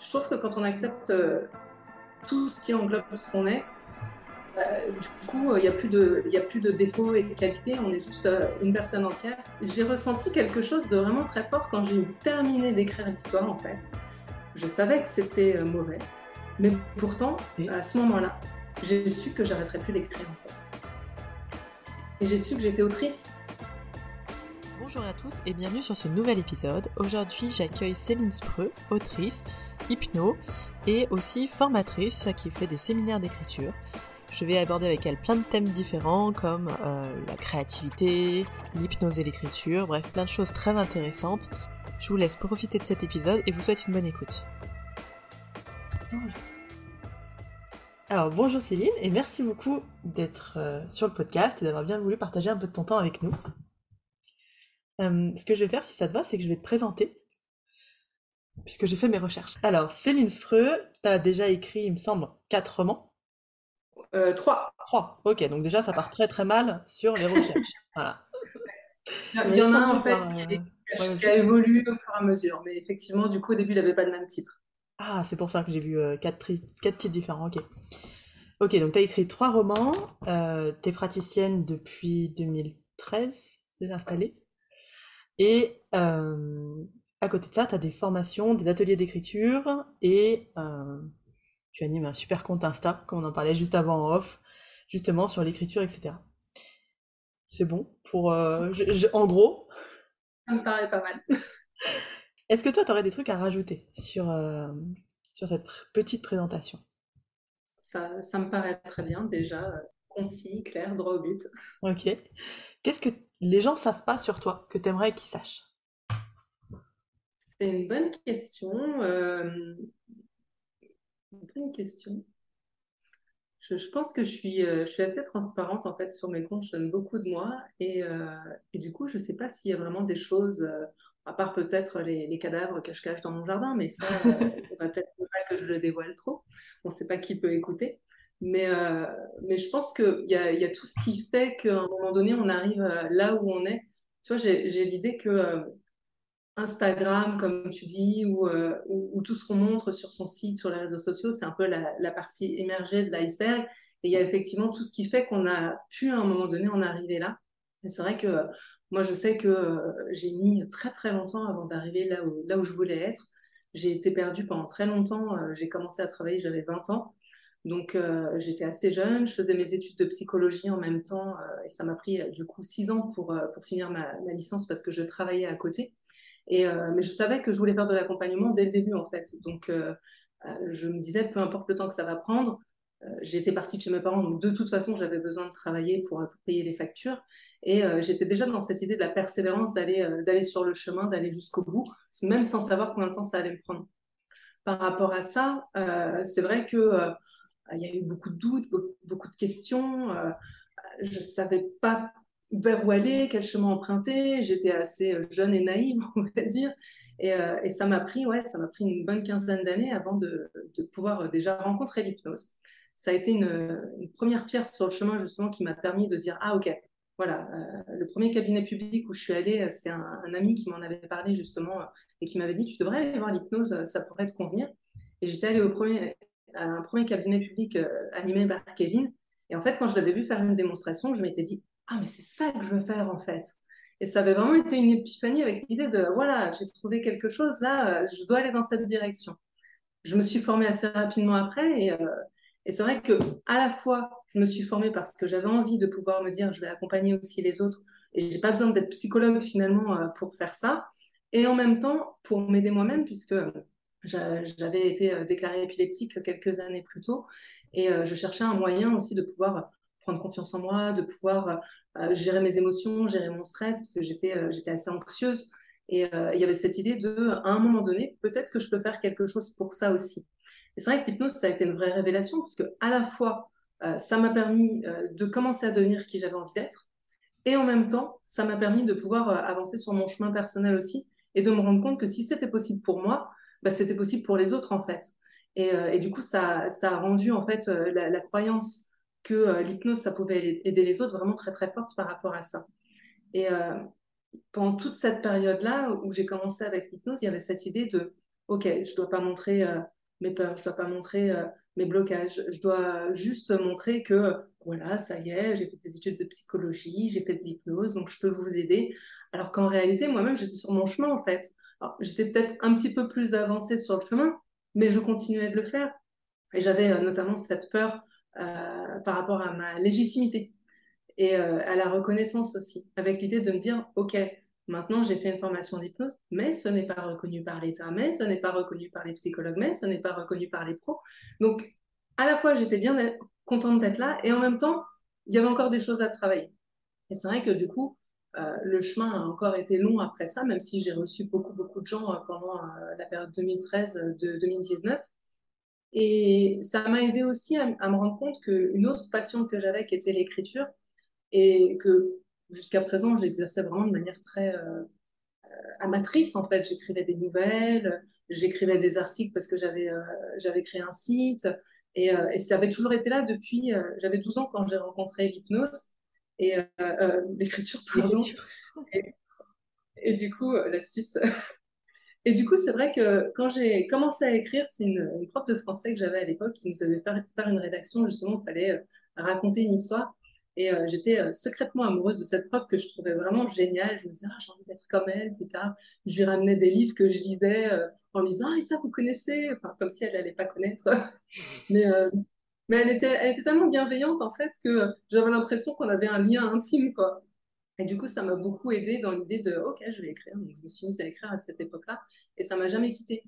Je trouve que quand on accepte euh, tout ce qui englobe ce qu'on est, euh, du coup, il n'y a, plus de, a plus de défauts et de qualités, on est juste euh, une personne entière. J'ai ressenti quelque chose de vraiment très fort quand j'ai terminé d'écrire l'histoire, en fait. Je savais que c'était mauvais, mais pourtant, à ce moment-là, j'ai su que j'arrêterais plus d'écrire, en fait. Et j'ai su que j'étais autrice Bonjour à tous et bienvenue sur ce nouvel épisode. Aujourd'hui, j'accueille Céline Spreux, autrice, hypno et aussi formatrice qui fait des séminaires d'écriture. Je vais aborder avec elle plein de thèmes différents comme euh, la créativité, l'hypnose et l'écriture, bref, plein de choses très intéressantes. Je vous laisse profiter de cet épisode et vous souhaite une bonne écoute. Alors bonjour Céline et merci beaucoup d'être euh, sur le podcast et d'avoir bien voulu partager un peu de ton temps avec nous. Euh, ce que je vais faire, si ça te va, c'est que je vais te présenter, puisque j'ai fait mes recherches. Alors, Céline Spreux, tu as déjà écrit, il me semble, quatre romans euh, Trois. Trois, ok, donc déjà, ça part très très mal sur les recherches. voilà. Il y en a un, en fait, euh, qui, a évolué au fur et à mesure, mais effectivement, du coup, au début, il n'avait pas le même titre. Ah, c'est pour ça que j'ai vu quatre, quatre, titres différents, ok. Ok, donc tu as écrit trois romans, tu es praticienne depuis 2013, t'es installée et euh, à côté de ça, tu as des formations, des ateliers d'écriture et euh, tu animes un super compte Insta, comme on en parlait juste avant en off, justement sur l'écriture, etc. C'est bon pour. Euh, en gros. Ça me paraît pas mal. Est-ce que toi, tu aurais des trucs à rajouter sur, sur cette petite présentation? Ça, ça, me paraît très bien, déjà, concis, clair, droit au but. Ok. Qu'est-ce que les gens savent pas sur toi que tu aimerais qu'ils sachent? C'est une bonne question. Euh, une bonne question. Je, pense que je suis, euh, je suis assez transparente en fait sur mes comptes. Je donne beaucoup de moi et, euh, et du coup, je ne sais pas s'il y a vraiment des choses, à part peut-être les, cadavres que je cache dans mon jardin, mais ça, il va peut-être pas que je le dévoile trop. On ne sait pas qui peut écouter. Mais, mais je pense qu'il y a, y a tout ce qui fait qu'à un moment donné, on arrive là où on est. Tu vois, j'ai l'idée que Instagram, comme tu dis, ou, ou, tout ce qu'on montre sur son site, sur les réseaux sociaux, c'est un peu la, partie émergée de l'iceberg. Et il y a effectivement tout ce qui fait qu'on a pu à un moment donné en arriver là. Et c'est vrai que moi, je sais que j'ai mis très très longtemps avant d'arriver là où, je voulais être. J'ai été perdue pendant très longtemps. J'ai commencé à travailler, j'avais 20 ans. Donc euh, j'étais assez jeune, je faisais mes études de psychologie en même temps euh, et ça m'a pris euh, du coup six ans pour finir ma, licence parce que je travaillais à côté. Et, mais je savais que je voulais faire de l'accompagnement dès le début en fait. Donc je me disais peu importe le temps que ça va prendre, j'étais partie de chez mes parents donc de toute façon j'avais besoin de travailler pour, payer les factures. Et j'étais déjà dans cette idée de la persévérance, d'aller sur le chemin, d'aller jusqu'au bout, même sans savoir combien de temps ça allait me prendre. Par rapport à ça, c'est vrai que il y a eu beaucoup de doutes, beaucoup de questions. Euh, je ne savais pas où aller, quel chemin emprunter. J'étais assez euh, jeune et naïve, on va dire. Et, euh, et ça m'a pris, ouais, ça m'a pris une bonne quinzaine d'années avant de, pouvoir déjà rencontrer l'hypnose. Ça a été une, première pierre sur le chemin justement qui m'a permis de dire ah ok, voilà, le premier cabinet public où je suis allée, c'était un, ami qui m'en avait parlé justement et qui m'avait dit tu devrais aller voir l'hypnose, ça pourrait te convenir. Et j'étais allée au premier, un premier cabinet public euh, animé par Kevin. Et en fait, quand je l'avais vu faire une démonstration, je m'étais dit, ah, mais c'est ça que je veux faire en fait. Et ça avait vraiment été une épiphanie avec l'idée de, voilà, j'ai trouvé quelque chose là, euh, je dois aller dans cette direction. Je me suis formée assez rapidement après et, euh, et c'est vrai que à la fois, je me suis formée parce que j'avais envie de pouvoir me dire, je vais accompagner aussi les autres et j'ai pas besoin d'être psychologue finalement pour faire ça. Et en même temps, pour m'aider moi-même, puisque j'avais été euh, déclarée épileptique quelques années plus tôt et euh, je cherchais un moyen aussi de pouvoir prendre confiance en moi, de pouvoir euh, gérer mes émotions, gérer mon stress, parce que j'étais j'étais assez anxieuse. Et il y avait cette idée de, à un moment donné, peut-être que je peux faire quelque chose pour ça aussi. Et c'est vrai que l'hypnose, ça a été une vraie révélation, parce que à la fois, ça m'a permis de commencer à devenir qui j'avais envie d'être, et en même temps, ça m'a permis de pouvoir avancer sur mon chemin personnel aussi, et de me rendre compte que si c'était possible pour moi, bah, c'était possible pour les autres en fait. Et, euh, du coup, ça, ça, a rendu en fait euh, la, croyance que euh, l'hypnose, ça pouvait aider les autres vraiment très très forte par rapport à ça. Et pendant toute cette période-là où j'ai commencé avec l'hypnose, il y avait cette idée de, ok, je dois pas montrer mes peurs, je dois pas montrer mes blocages, je dois juste montrer que voilà, ça y est, j'ai fait des études de psychologie, j'ai fait de l'hypnose, donc je peux vous aider. Alors qu'en réalité, moi-même, j'étais sur mon chemin en fait. J'étais peut-être un petit peu plus avancée sur le chemin, mais je continuais de le faire. Et j'avais notamment cette peur par rapport à ma légitimité et à la reconnaissance aussi, avec l'idée de me dire, OK, Maintenant, j'ai fait une formation d'hypnose, mais ce n'est pas reconnu par l'État, mais ce n'est pas reconnu par les psychologues, mais ce n'est pas reconnu par les pros. Donc, à la fois, j'étais bien contente d'être là, et en même temps, il y avait encore des choses à travailler. Et c'est vrai que du coup, euh, le chemin a encore été long après ça, même si j'ai reçu beaucoup, beaucoup de gens euh, pendant euh, la période 2013-2019. Et ça m'a aidé aussi à, à me rendre compte qu'une autre passion que j'avais, qui était l'écriture, et que jusqu'à présent, je l'exerçais vraiment de manière très euh, amatrice, en fait. J'écrivais des nouvelles, j'écrivais des articles parce que j'avais euh, créé un site. Et, euh, et, ça avait toujours été là depuis. j'avais 12 ans quand j'ai rencontré l'hypnose et l'écriture, pardon. Et, et, du coup, lapsus. Et du coup, c'est vrai que quand j'ai commencé à écrire, c'est une, une, prof de français que j'avais à l'époque qui nous avait fait faire une rédaction. Justement, il fallait raconter une histoire. Et euh, j'étais euh, secrètement amoureuse de cette prof que je trouvais vraiment géniale. Je me disais, ah, j'ai envie d'être comme elle plus tard. Je lui ramenais des livres que je lisais euh, en lui disant, ah, et ça, vous connaissez? Enfin, Comme si elle n'allait pas connaître. mais, mais elle, était, elle était tellement bienveillante, en fait, que j'avais l'impression qu'on avait un lien intime, quoi. Et du coup, ça m'a beaucoup aidé dans l'idée de, OK, je vais écrire. Donc, je me suis mise à écrire à cette époque-là. Et ça m'a jamais quittée.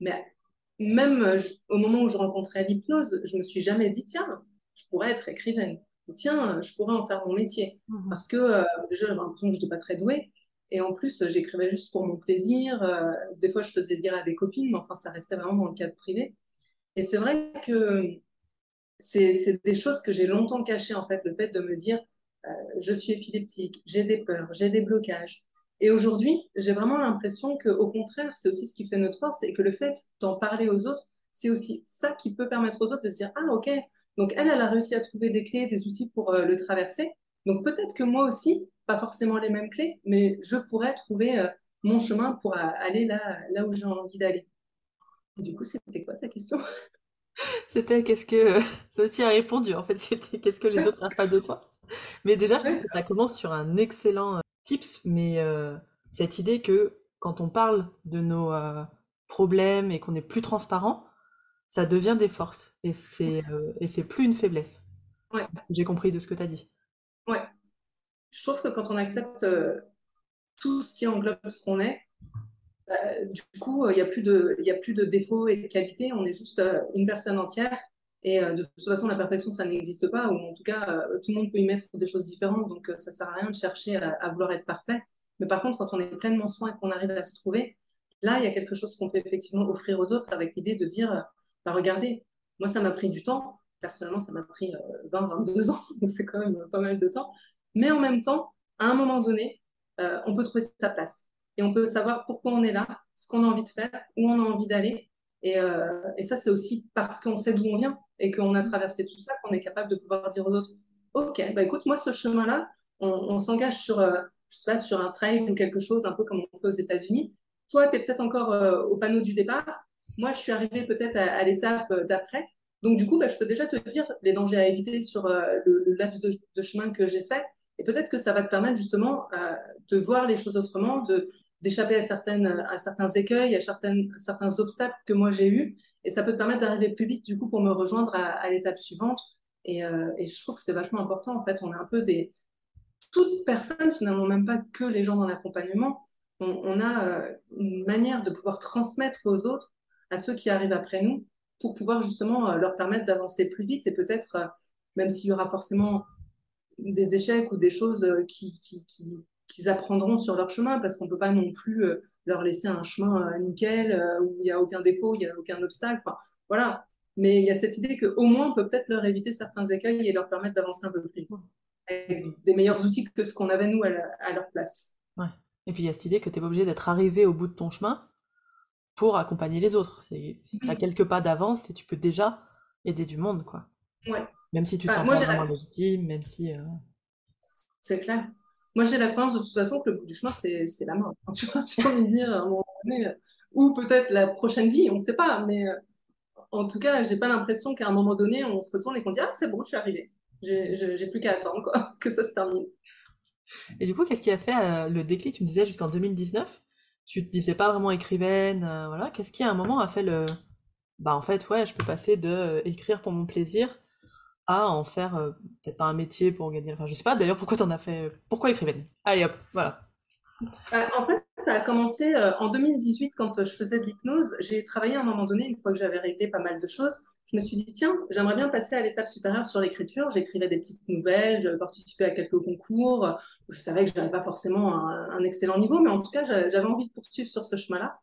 Mais même au moment où je rencontrais l'hypnose, je me suis jamais dit, tiens, je pourrais être écrivaine tiens, je pourrais en faire mon métier. Mhm. Parce que euh, déjà, j'avais l'impression que je n'étais pas très douée. Et en plus, j'écrivais juste pour mon plaisir. Euh, des fois, je faisais dire à des copines, mais enfin, ça restait vraiment dans le cadre privé. Et c'est vrai que c'est des choses que j'ai longtemps cachées, en fait, le fait de me dire, je suis épileptique, j'ai des peurs, j'ai des blocages. Et aujourd'hui, j'ai vraiment l'impression qu'au contraire, c'est aussi ce qui fait notre force et que le fait d'en parler aux autres, c'est aussi ça qui peut permettre aux autres de se dire, ah ok, donc, elle, elle a réussi à trouver des clés, des outils pour euh, le traverser. Donc, peut-être que moi aussi, pas forcément les mêmes clés, mais je pourrais trouver euh, mon chemin pour euh, aller là, où j'ai envie d'aller. Du coup, c'était quoi ta question? C'était qu'est-ce que. Ça t'y a répondu, en fait, c'était qu'est-ce que les autres savent pas de toi? Mais déjà, je trouve que ça commence sur un excellent tips, mais cette idée que quand on parle de nos problèmes et qu'on est plus transparent, ça devient des forces et c'est euh, et c'est plus une faiblesse. Ouais. J'ai compris de ce que tu as dit. Ouais. Je trouve que quand on accepte euh, tout ce qui englobe ce qu'on est, bah, du coup, il n'y a, plus de, y a plus de défauts et de qualités, on est juste euh, une personne entière. Et de toute façon, la perfection, ça n'existe pas, ou en tout cas, tout le monde peut y mettre des choses différentes, donc ça ne sert à rien de chercher à, vouloir être parfait. Mais par contre, quand on est pleinement soin et qu'on arrive à se trouver, là, il y a quelque chose qu'on peut effectivement offrir aux autres avec l'idée de dire bah, regardez, moi, ça m'a pris du temps. Personnellement, ça m'a pris 20, euh, 22 ans, donc c'est quand même pas mal de temps. Mais en même temps, à un moment donné, euh, on peut trouver sa place. Et on peut savoir pourquoi on est là, ce qu'on a envie de faire, où on a envie d'aller. Et, euh, et, ça, c'est aussi parce qu'on sait d'où on vient et qu'on a traversé tout ça qu'on est capable de pouvoir dire aux autres Ok, bah écoute, moi, ce chemin-là, on, s'engage sur, je sais pas, sur un trail ou quelque chose, un peu comme on fait aux États-Unis. Toi, tu es peut-être encore au panneau du départ. Moi, je suis arrivée peut-être à, l'étape euh, d'après. Donc, du coup, bah, je peux déjà te dire les dangers à éviter sur euh, le, laps de, chemin que j'ai fait. Et peut-être que ça va te permettre justement euh, de voir les choses autrement, de, d'échapper à, certaines, à certains écueils, à certaines, certains obstacles que moi j'ai eus. Et ça peut te permettre d'arriver plus vite, du coup, pour me rejoindre à, l'étape suivante. Et, et, je trouve que c'est vachement important. En fait, on est un peu des. Toute personne, finalement, même pas que les gens dans l'accompagnement, on, a une manière de pouvoir transmettre aux autres à ceux qui arrivent après nous pour pouvoir justement euh, leur permettre d'avancer plus vite et peut-être, euh, même s'il y aura forcément des échecs ou des choses euh, qui, qu'ils apprendront sur leur chemin parce qu'on ne peut pas non plus leur laisser un chemin nickel où il n'y a aucun défaut, il n'y a aucun obstacle. voilà. Mais il y a cette idée qu'au moins on peut peut-être leur éviter certains écueils et leur permettre d'avancer un peu plus vite. Avec des meilleurs outils que ce qu'on avait nous à, leur place. Ouais. Et puis il y a cette idée que tu n'es pas obligé d'être arrivé au bout de ton chemin pour accompagner les autres. Si tu as quelques pas d'avance, et tu peux déjà aider du monde, quoi. Ouais. Même si tu te bah, sens pas vraiment légitime, même si... Euh, c'est clair. Moi, j'ai la de toute façon que le bout du chemin, c'est la mort. Tu vois, j'ai envie de dire, à un moment donné, ou peut-être la prochaine vie, on ne sait pas. Mais en tout cas, j'ai pas l'impression qu'à un moment donné, on se retourne et qu'on dit ah c'est bon, je suis arrivée. J'ai plus qu'à attendre quoi, que ça se termine. Et du coup, qu'est-ce qui a fait le déclic Tu me disais jusqu'en 2019, tu te disais pas vraiment écrivaine, voilà. Qu'est-ce qui à un moment a fait le bah en fait ouais, je peux passer de écrire pour mon plaisir à en faire euh, peut-être pas un métier pour gagner. Enfin, je sais pas d'ailleurs pourquoi tu en as fait. Pourquoi écrivaine Allez hop, voilà. Euh, en fait, ça a commencé euh, en 2018 quand je faisais de l'hypnose. J'ai travaillé à un moment donné, une fois que j'avais réglé pas mal de choses. Je me suis dit, tiens, j'aimerais bien passer à l'étape supérieure sur l'écriture. J'écrivais des petites nouvelles, je participais à quelques concours. Je savais que je n'avais pas forcément un, excellent niveau, mais en tout cas, j'avais envie de poursuivre sur ce chemin-là.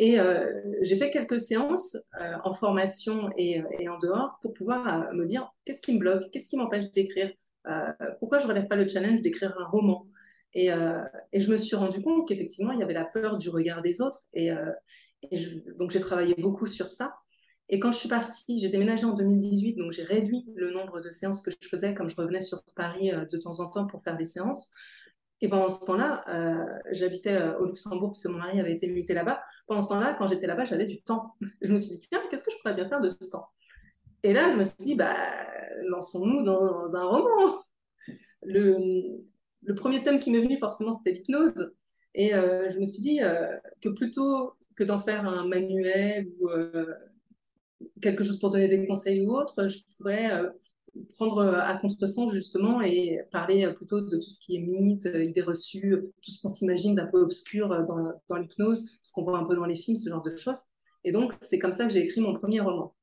Et euh, j'ai fait quelques séances euh, en formation et, en dehors pour pouvoir euh, me dire qu'est-ce qui me bloque, qu'est-ce qui m'empêche d'écrire, pourquoi je ne relève pas le challenge d'écrire un roman. Et, je me suis rendu compte qu'effectivement, il y avait la peur du regard des autres. Et, donc, j'ai travaillé beaucoup sur ça. Et quand je suis partie, j'ai déménagé en 2018, donc j'ai réduit le nombre de séances que je faisais comme je revenais sur Paris de temps en temps pour faire des séances. Et pendant ce temps-là, j'habitais au Luxembourg parce que mon mari avait été muté là-bas pendant ce temps-là, quand j'étais là-bas, j'avais du temps. Je me suis dit, tiens, qu'est-ce que je pourrais bien faire de ce temps? Et là, je me suis dit, bah, lançons-nous dans, un roman. Le, premier thème qui m'est venu, forcément, c'était l'hypnose. Et euh, je me suis dit euh, que plutôt que d'en faire un manuel ou euh, quelque chose pour donner des conseils ou autre, je pourrais prendre euh, à contresens justement et parler euh, plutôt de tout ce qui est mythe, euh, idées reçues, tout ce qu'on s'imagine d'un peu obscur dans, l'hypnose, ce qu'on voit un peu dans les films, ce genre de choses. Et donc, c'est comme ça que j'ai écrit mon premier roman,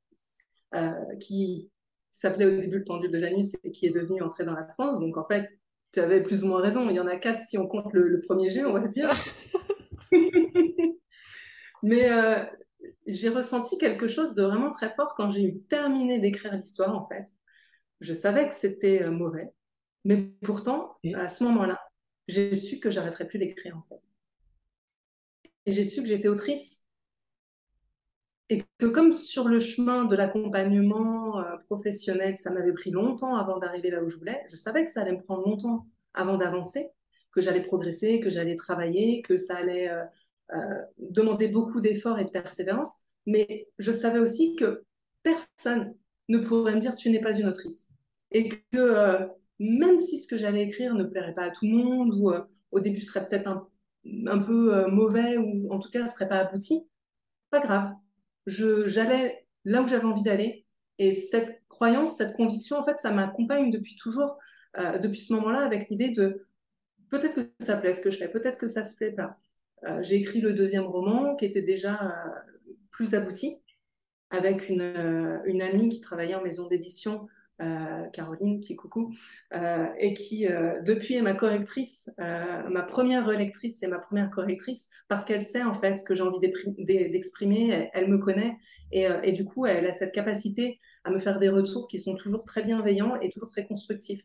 qui s'appelait au début Le pendule de Janus et qui est devenu Entrée dans la transe. Donc, en fait, tu avais plus ou moins raison. Il y en a quatre si on compte le, premier jet, on va dire. Mais j'ai ressenti quelque chose de vraiment très fort quand j'ai terminé d'écrire l'histoire, en fait. Je savais que c'était euh, mauvais, mais pourtant, à ce moment-là, j'ai su que j'arrêterais plus d'écrire en fait. Et j'ai su que j'étais autrice. Et que comme sur le chemin de l'accompagnement euh, professionnel, ça m'avait pris longtemps avant d'arriver là où je voulais, je savais que ça allait me prendre longtemps avant d'avancer, que j'allais progresser, que j'allais travailler, que ça allait euh, demander beaucoup d'efforts et de persévérance. Mais je savais aussi que personne ne pourrait me dire tu n'es pas une autrice. Et que euh, même si ce que j'allais écrire ne plairait pas à tout le monde, ou euh, au début serait peut-être un, un, peu euh, mauvais, ou en tout cas ne serait pas abouti, pas grave. J'allais là où j'avais envie d'aller. Et cette croyance, cette conviction, en fait, ça m'accompagne depuis toujours, depuis ce moment-là, avec l'idée de peut-être que ça plaît ce que je fais, peut-être que ça se plaît pas. J'ai écrit le deuxième roman qui était déjà plus abouti avec une, euh, une, amie qui travaillait en maison d'édition, euh, Caroline, petit coucou, euh, et qui depuis est ma correctrice, ma première relectrice et ma première correctrice, parce qu'elle sait en fait ce que j'ai envie d'exprimer, elle, me connaît, et, et, du coup elle a cette capacité à me faire des retours qui sont toujours très bienveillants et toujours très constructifs.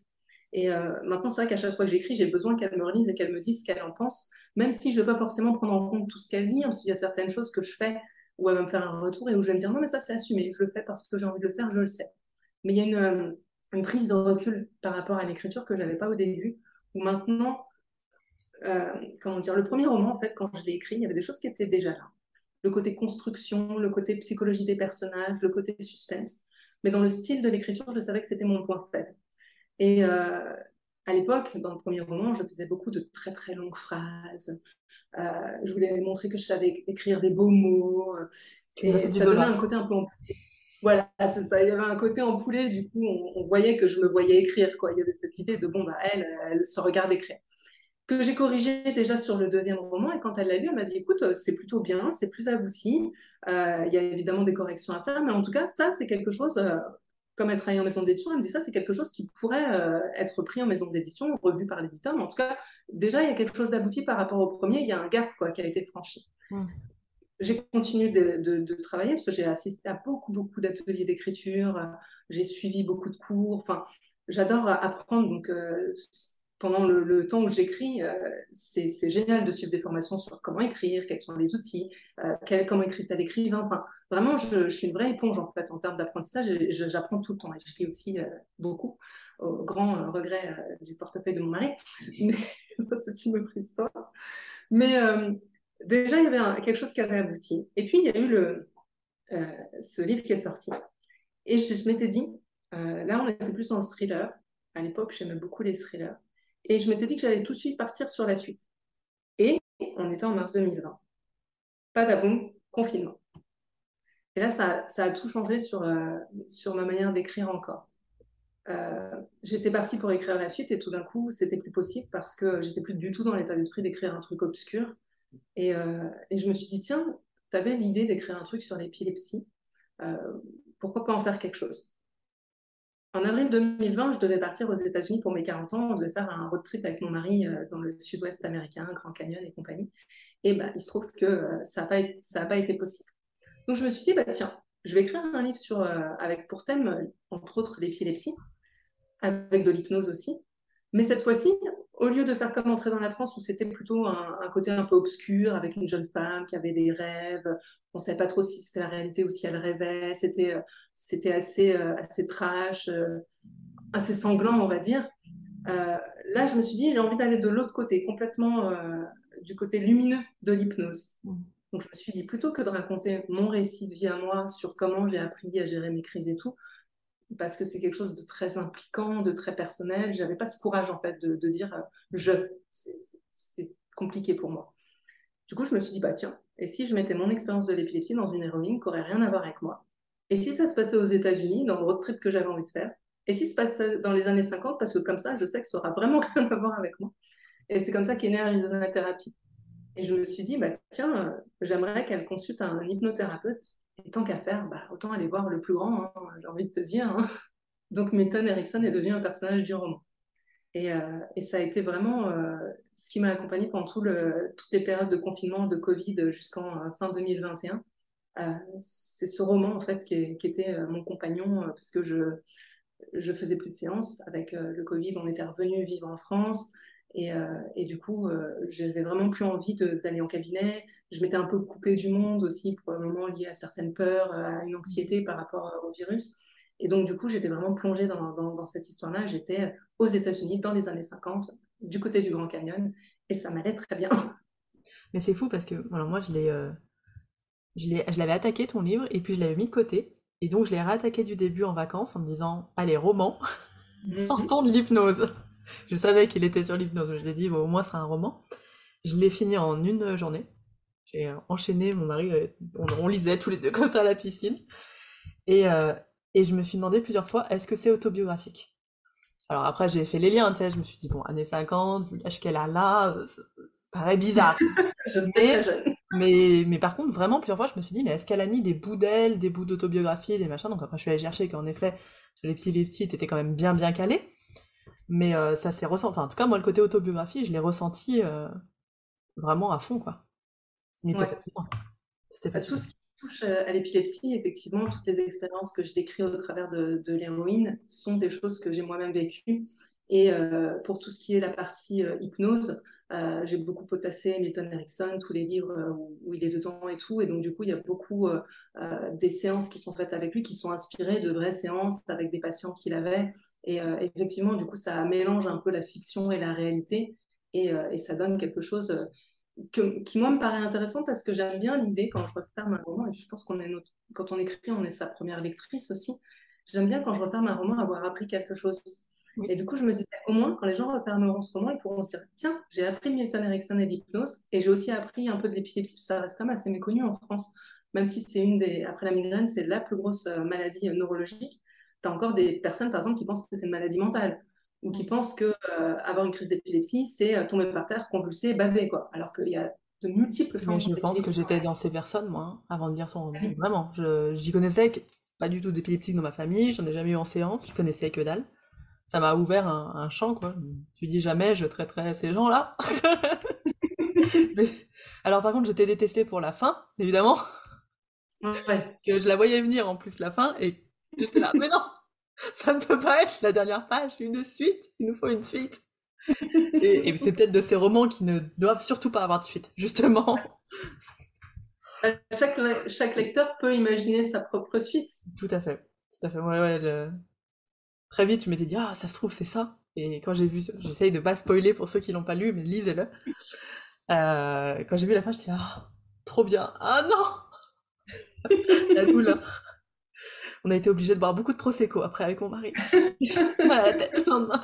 Et maintenant, c'est vrai qu'à chaque fois que j'écris, j'ai besoin qu'elle me relise et qu'elle me dise ce qu'elle en pense, même si je ne veux pas forcément prendre en compte tout ce qu'elle dit, parce qu'il y a certaines choses que je fais où elle va me faire un retour et où je vais me dire non, mais ça, c'est assumé, je le fais parce que j'ai envie de le faire, je le sais. Mais il y a une, euh, prise de recul par rapport à l'écriture que je n'avais pas au début, où maintenant, euh, comment dire, le premier roman, en fait, quand je l'ai écrit, il y avait des choses qui étaient déjà là. Le côté construction, le côté psychologie des personnages, le côté suspense. Mais dans le style de l'écriture, je savais que c'était mon point faible. Et euh, à l'époque, dans le premier roman, je faisais beaucoup de très très longues phrases. Euh, je voulais montrer que je savais écrire des beaux mots. Euh, et ça donnait un côté un peu empoulé. Voilà, c'est ça. Il y avait un côté empoulé. Du coup, on, voyait que je me voyais écrire. Quoi. Il y avait cette idée de bon, bah, elle, elle se regarde écrire que j'ai corrigé déjà sur le deuxième roman. Et quand elle l'a lu, elle m'a dit écoute, c'est plutôt bien, c'est plus abouti. Euh, il y a évidemment des corrections à faire, mais en tout cas, ça, c'est quelque chose comme elle travaille en maison d'édition, elle me dit ça, c'est quelque chose qui pourrait euh, être pris en maison d'édition, revu par l'éditeur. Mais en tout cas, déjà, il y a quelque chose d'abouti par rapport au premier. Il y a un gap quoi, qui a été franchi. J'ai continué de, travailler parce que j'ai assisté à beaucoup, beaucoup d'ateliers d'écriture. j'ai suivi beaucoup de cours. Enfin, j'adore apprendre. Donc, euh, pendant le, temps où j'écris, euh, c'est génial de suivre des formations sur comment écrire, quels sont les outils, euh, comment écrire tel écrivain. Enfin, vraiment, je, suis une vraie éponge en fait en termes d'apprentissage. J'apprends tout le temps et je lis aussi euh, beaucoup, au grand regret du portefeuille de mon mari. Mais ça, c'est une autre histoire. Mais déjà, il y avait quelque chose qui avait abouti. Et puis, il y a eu le, ce livre qui est sorti. Et je, m'étais dit, là, on était plus dans le thriller. À l'époque, j'aimais beaucoup les thrillers. Et je m'étais dit que j'allais tout de suite partir sur la suite. Et on était en mars 2020. Pas d'aboum, confinement. Et là, ça, a tout changé sur, euh, sur ma manière d'écrire encore. Euh, j'étais partie pour écrire la suite et tout d'un coup, c'était plus possible parce que j'étais plus du tout dans l'état d'esprit d'écrire un truc obscur. Et, euh, je me suis dit, tiens, tu avais l'idée d'écrire un truc sur l'épilepsie. pourquoi pas en faire quelque chose? En avril 2020, je devais partir aux États-Unis pour mes 40 ans. On devait faire un road trip avec mon mari euh, dans le sud-ouest américain, Grand Canyon et compagnie. Et bah, il se trouve que euh, ça n'a pas, été possible. Donc je me suis dit, bah, tiens, je vais écrire un livre euh, avec pour thème, entre autres, l'épilepsie, avec de l'hypnose aussi. Mais cette fois-ci, au lieu de faire comme entrer dans la transe, où c'était plutôt un, côté un peu obscur, avec une jeune femme qui avait des rêves, on ne savait pas trop si c'était la réalité ou si elle rêvait, c'était, euh, c'était assez, euh, assez trash, euh, assez sanglant, on va dire. là, je me suis dit, j'ai envie d'aller de l'autre côté, complètement du côté lumineux de l'hypnose. Mmh. Donc, je me suis dit, plutôt que de raconter mon récit de vie à moi sur comment j'ai appris à gérer mes crises et tout, parce que c'est quelque chose de très impliquant, de très personnel. J'avais pas ce courage en fait de, dire euh, je. C'était compliqué pour moi. Du coup, je me suis dit bah tiens, et si je mettais mon expérience de l'épilepsie dans une héroïne qui aurait rien à voir avec moi? Et si ça se passait aux États-Unis, dans le road trip que j'avais envie de faire? Et si ça se passait dans les années 50 Parce que comme ça, je sais que ça aura vraiment rien à voir avec moi. Et c'est comme ça qu'est née Arizona Thérapie. Et je me suis dit, bah, tiens, euh, j'aimerais qu'elle consulte un hypnothérapeute et tant qu'à faire, bah, autant aller voir le plus grand, hein, j'ai envie de te dire. Hein. Donc Milton Erickson est devenu un personnage du roman. Et, euh, ça a été vraiment euh, ce qui m'a accompagné pendant toutes les périodes de confinement, de Covid jusqu'en euh, fin 2021. c'est ce roman en fait qui, qui était mon compagnon parce que je je faisais plus de séances avec le Covid. On était revenu vivre en France. Et, euh, et, du coup, euh, j'avais vraiment plus envie d'aller en cabinet. Je m'étais un peu coupée du monde aussi, probablement lié à certaines peurs, à une anxiété par rapport au virus. Et donc, du coup, j'étais vraiment plongée dans, dans, cette histoire-là. J'étais aux États-Unis dans les années 50, du côté du Grand Canyon, et ça m'allait très bien. Mais c'est fou parce que alors moi, je l'ai, euh, je l'avais attaqué ton livre, et puis je l'avais mis de côté. Et donc, je l'ai réattaqué du début en vacances en me disant Allez, roman, mhm. sortons de l'hypnose je savais qu'il était sur l'hypnose. Je lui ai dit, au moins, c'est un roman. Je l'ai fini en une journée. J'ai euh, enchaîné, mon mari, euh, on, lisait tous les deux comme ça à la piscine. Et, euh, et je me suis demandé plusieurs fois, est-ce que c'est autobiographique? Alors après, j'ai fait les liens, tu sais, je me suis dit, bon, années 50, vu l'âge qu'elle a là, ça, paraît bizarre. mais, mais, mais, par contre, vraiment, plusieurs fois, je me suis dit, mais est-ce qu'elle a mis des bouts d'elle, des bouts d'autobiographie, des machins? Donc après, je suis allée chercher qu'en effet, sur les petits livres, t'étais quand même bien, bien. Mais euh, ça s'est ressenti. Enfin, en tout cas, moi, le côté autobiographie, je l'ai ressenti euh, vraiment à fond, quoi. C'était pas bah, tout ce qui touche euh, à l'épilepsie, effectivement, toutes les expériences que je décris au travers de, de l'héroïne sont des choses que j'ai moi-même vécues. Et pour tout ce qui est la partie hypnose, j'ai beaucoup potassé Milton Erickson, tous les livres où, il est dedans et tout. Et donc, du coup, il y a beaucoup des séances qui sont faites avec lui qui sont inspirées de vraies séances avec des patients qu'il avait. Et euh, effectivement, du coup, ça mélange un peu la fiction et la réalité. Et, euh, et ça donne quelque chose euh, que, qui, moi, me paraît intéressant parce que j'aime bien l'idée quand je referme un roman, et je pense qu'on est notre, quand on écrit, on est sa première lectrice aussi. J'aime bien quand je referme un roman avoir appris quelque chose. Et du coup, je me dis, au moins, quand les gens refermeront ce roman, ils pourront se dire, tiens, j'ai appris Milton Erickson et l'hypnose, et j'ai aussi appris un peu de l'épilepsie, ça reste quand même assez méconnu en France, même si c'est une des, après la migraine, c'est la plus grosse maladie neurologique tu as encore des personnes, par exemple, qui pensent que c'est une maladie mentale ou qui pensent que euh, avoir une crise d'épilepsie, c'est euh, tomber par terre, convulser, baver, quoi. Alors qu'il y a de multiples formes. je pense que j'étais dans ces personnes, moi, hein, avant de lire son roman. Vraiment, j'y connaissais pas du tout d'épileptique dans ma famille, j'en ai jamais eu en séance, je connaissais que dalle. Ça m'a ouvert un, champ, quoi. Tu dis jamais, je traiterai ces gens-là. Alors, par contre, je t'ai détesté pour la fin, évidemment. Parce que je la voyais venir en plus la fin, et J'étais là, mais non, ça ne peut pas être la dernière page, une suite, il nous faut une suite. Et, c'est peut-être de ces romans qui ne doivent surtout pas avoir de suite, justement. Chaque, chaque lecteur peut imaginer sa propre suite. Tout à fait. Tout à fait. Ouais, ouais, Très vite, je m'étais dit, ah, ça se trouve, c'est ça. Et quand j'ai vu, j'essaye de pas spoiler pour ceux qui l'ont pas lu, mais lisez-le. Euh, quand j'ai vu la fin, j'étais là, oh, trop bien. Ah non La douleur. On a été obligé de boire beaucoup de prosecco après avec mon mari. J'ai mal à la tête le lendemain.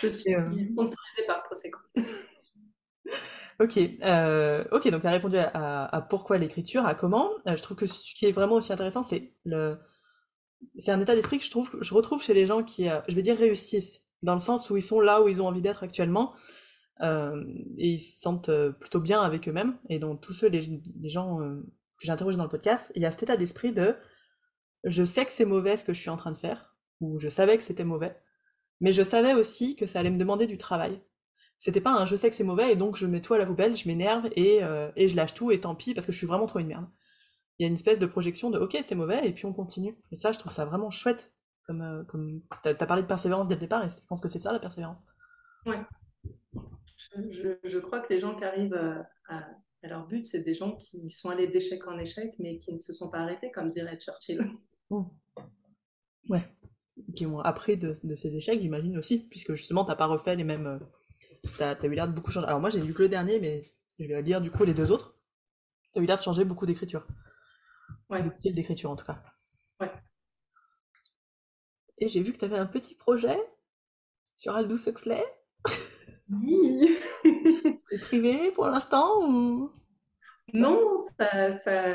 Je suis euh... sponsorisée par Prosecco. Ok, euh, ok, donc tu as répondu à, à, pourquoi l'écriture, à comment. Euh, je trouve que ce qui est vraiment aussi intéressant, c'est le, c'est un état d'esprit que je trouve, je retrouve chez les gens qui, euh, je vais dire, réussissent, dans le sens où ils sont là où ils ont envie d'être actuellement, euh, et ils se sentent plutôt bien avec eux-mêmes. Et donc tous ceux, les, les gens que j'ai interrogés dans le podcast, il y a cet état d'esprit de, je sais que c'est mauvais ce que je suis en train de faire, ou je savais que c'était mauvais, mais je savais aussi que ça allait me demander du travail. C'était pas un je sais que c'est mauvais et donc je mets tout à la poubelle, je m'énerve et, euh, et je lâche tout et tant pis parce que je suis vraiment trop une merde. Il y a une espèce de projection de ok c'est mauvais et puis on continue. Et ça je trouve ça vraiment chouette. Comme, euh, comme... T'as as parlé de persévérance dès le départ et je pense que c'est ça la persévérance. Ouais. Je, je, crois que les gens qui arrivent à, à leur but, c'est des gens qui sont allés d'échec en échec mais qui ne se sont pas arrêtés comme dirait Churchill. Mmh. Ouais. Qui ont appris de, de ces échecs, j'imagine aussi, puisque justement t'as pas refait les mêmes. Euh, T'as as eu l'air de beaucoup changer. Alors moi j'ai lu que le dernier, mais je vais lire du coup les deux autres. T'as eu l'air de changer beaucoup d'écriture. Ouais. Style d'écriture en tout cas. Ouais. Et j'ai vu que t'avais un petit projet sur Aldous Huxley. Oui. C'est privé pour l'instant ou? Non, ça, ça,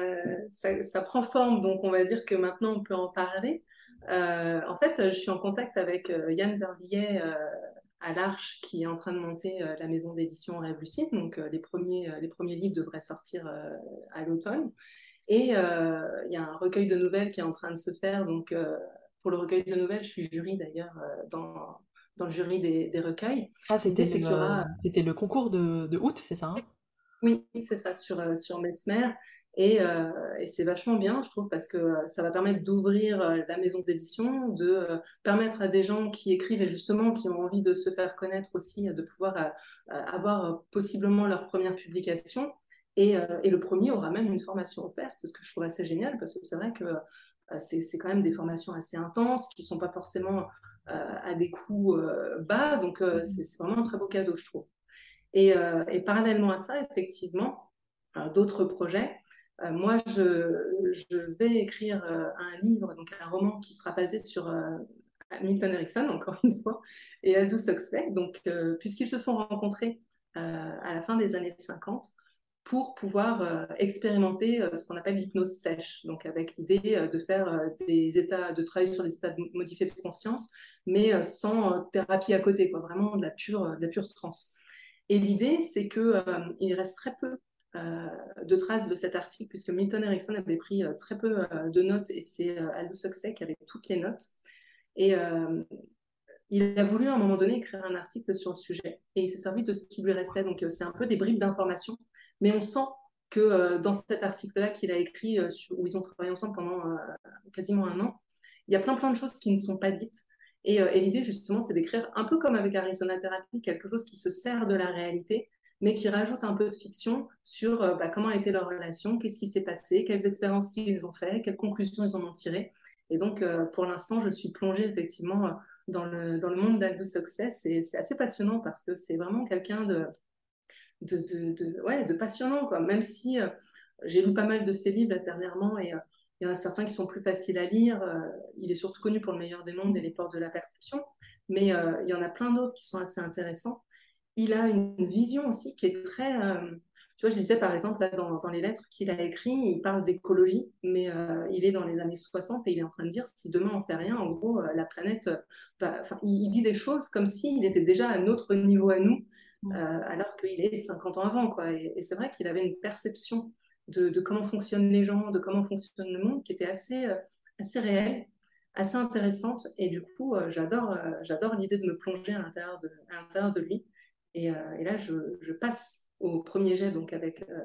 ça, ça, prend forme, donc on va dire que maintenant on peut en parler. Euh, en fait, je suis en contact avec euh, Yann Vervillet, euh, à l'Arche qui est en train de monter euh, la maison d'édition Rêve Lucide. Donc euh, les, premiers, euh, les premiers livres devraient sortir à l'automne. Et il y a un recueil de nouvelles qui est en train de se faire. Donc pour le recueil de nouvelles, je suis jury d'ailleurs dans, dans le jury des, des recueils. Ah, c'était le, concours de, de août, c'est ça hein? Oui, c'est ça, sur, sur Mesmer. Et, euh, et c'est vachement bien, je trouve, parce que euh, ça va permettre d'ouvrir euh, la maison d'édition, de euh, permettre à des gens qui écrivent et justement qui ont envie de se faire connaître aussi, de pouvoir avoir possiblement leur première publication. Et, et, le premier aura même une formation offerte, ce que je trouve assez génial, parce que c'est vrai que c'est quand même des formations assez intenses, qui ne sont pas forcément à des coûts bas, donc c'est vraiment un très beau cadeau, je trouve. Et, et parallèlement à ça, effectivement, d'autres projets. Euh, moi, je, vais écrire euh, un livre, donc un roman qui sera basé sur euh, Milton Erickson, encore une fois, et Aldous Huxley. Donc, puisqu'ils se sont rencontrés à la fin des années 50 pour pouvoir expérimenter ce qu'on appelle l'hypnose sèche, donc avec l'idée de faire des états, de travailler sur les états modifiés de conscience, mais sans thérapie à côté, quoi, vraiment de la pure, de pure transe. Et l'idée, c'est qu'il reste très peu euh, de traces de cet article, puisque Milton Erickson avait pris euh, très peu euh, de notes et c'est Aldous Huxley qui avait toutes les notes. Et il a voulu à un moment donné écrire un article sur le sujet et il s'est servi de ce qui lui restait. Donc c'est un peu des bribes d'informations, mais on sent que dans cet article-là qu'il a écrit, où ils ont travaillé ensemble pendant quasiment un an, il y a plein plein de choses qui ne sont pas dites. Et, et l'idée justement, c'est d'écrire un peu comme avec Arizona Therapy, quelque chose qui se sert de la réalité, mais qui rajoute un peu de fiction sur euh, bah, comment été leur relation, qu'est-ce qui s'est passé, quelles expériences ils ont fait, quelles conclusions ils en ont tirées. Et donc, euh, pour l'instant, je suis plongée effectivement euh, dans le, dans le monde d'Aldous Huxley. C'est assez passionnant parce que c'est vraiment quelqu'un de, de, de, de, ouais, de passionnant, quoi. même si j'ai lu pas mal de ses livres dernièrement et il y en a certains qui sont plus faciles à lire. il est surtout connu pour Le meilleur des mondes et Les portes de la perception, mais il y en a plein d'autres qui sont assez intéressants il a une vision aussi qui est très. Euh, tu vois, je disais par exemple là, dans, dans les lettres qu'il a écrites, il parle d'écologie, mais euh, il est dans les années 60 et il est en train de dire si demain on fait rien, en gros, euh, la planète. Va, il, il, dit des choses comme s'il était déjà à notre niveau à nous, mmh. alors qu'il est 50 ans avant. Quoi. Et, et c'est vrai qu'il avait une perception de, comment fonctionnent les gens, de comment fonctionne le monde qui était assez, assez réelle assez intéressante et du coup j'adore j'adore l'idée de me plonger à l'intérieur de, à l'intérieur de lui euh, et, là, je, passe au premier jet, donc avec, euh,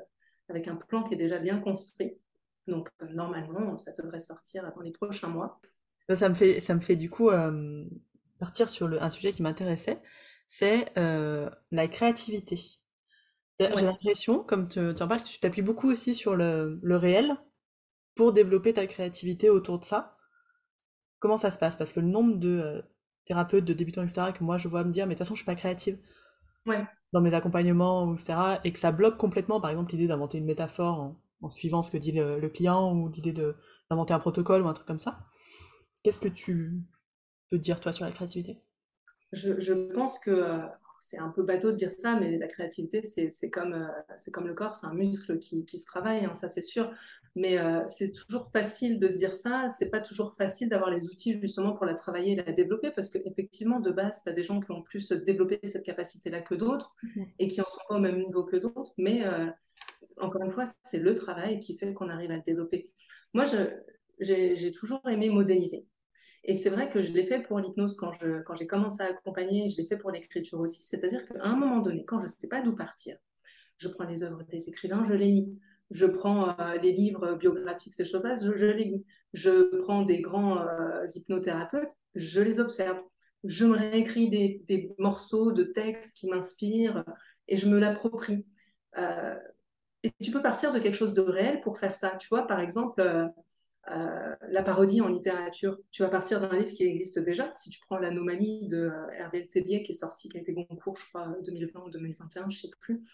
avec un plan qui est déjà bien construit. Donc, euh, normalement, ça devrait sortir dans les prochains mois. Ça me fait, ça me fait du coup partir sur le, un sujet qui m'intéressait, c'est la créativité. J'ai l'impression, comme tu en parles, que tu t'appuies beaucoup aussi sur le, le, réel pour développer ta créativité autour de ça. Comment ça se passe? Parce que le nombre de thérapeutes, de débutants, etc., que moi je vois me dire, mais de toute façon, je suis pas créative. Ouais. dans mes accompagnements, etc., et que ça bloque complètement, par exemple, l'idée d'inventer une métaphore en, en, suivant ce que dit le, le client, ou l'idée d'inventer un protocole ou un truc comme ça. Qu'est-ce que tu peux dire, toi, sur la créativité? Je, je, pense que euh, c'est un peu bateau de dire ça, mais la créativité, c'est comme, euh, comme le corps, c'est un muscle qui, qui se travaille, hein, ça c'est sûr. Mais euh, c'est toujours facile de se dire ça, c'est pas toujours facile d'avoir les outils justement pour la travailler et la développer, parce qu'effectivement, de base, tu as des gens qui ont plus développé cette capacité-là que d'autres mmh. et qui en sont pas au même niveau que d'autres, mais euh, encore une fois, c'est le travail qui fait qu'on arrive à le développer. Moi, j'ai toujours aimé modéliser. Et c'est vrai que je l'ai fait pour l'hypnose quand j'ai quand commencé à accompagner, je l'ai fait pour l'écriture aussi. C'est-à-dire qu'à un moment donné, quand je ne sais pas d'où partir, je prends les œuvres des écrivains, je les lis. Je prends euh, les livres biographiques, ces choses-là, je, les lis. Je prends des grands euh, hypnothérapeutes, je les observe. Je me réécris des, morceaux de textes qui m'inspirent et je me l'approprie. Euh, et tu peux partir de quelque chose de réel pour faire ça. Tu vois, par exemple, euh, la parodie en littérature. Tu vas partir d'un livre qui existe déjà. Si tu prends l'anomalie de euh, Hervé Tébier qui est sorti, qui a été concours, je crois, 2020 ou 2021, je ne sais plus.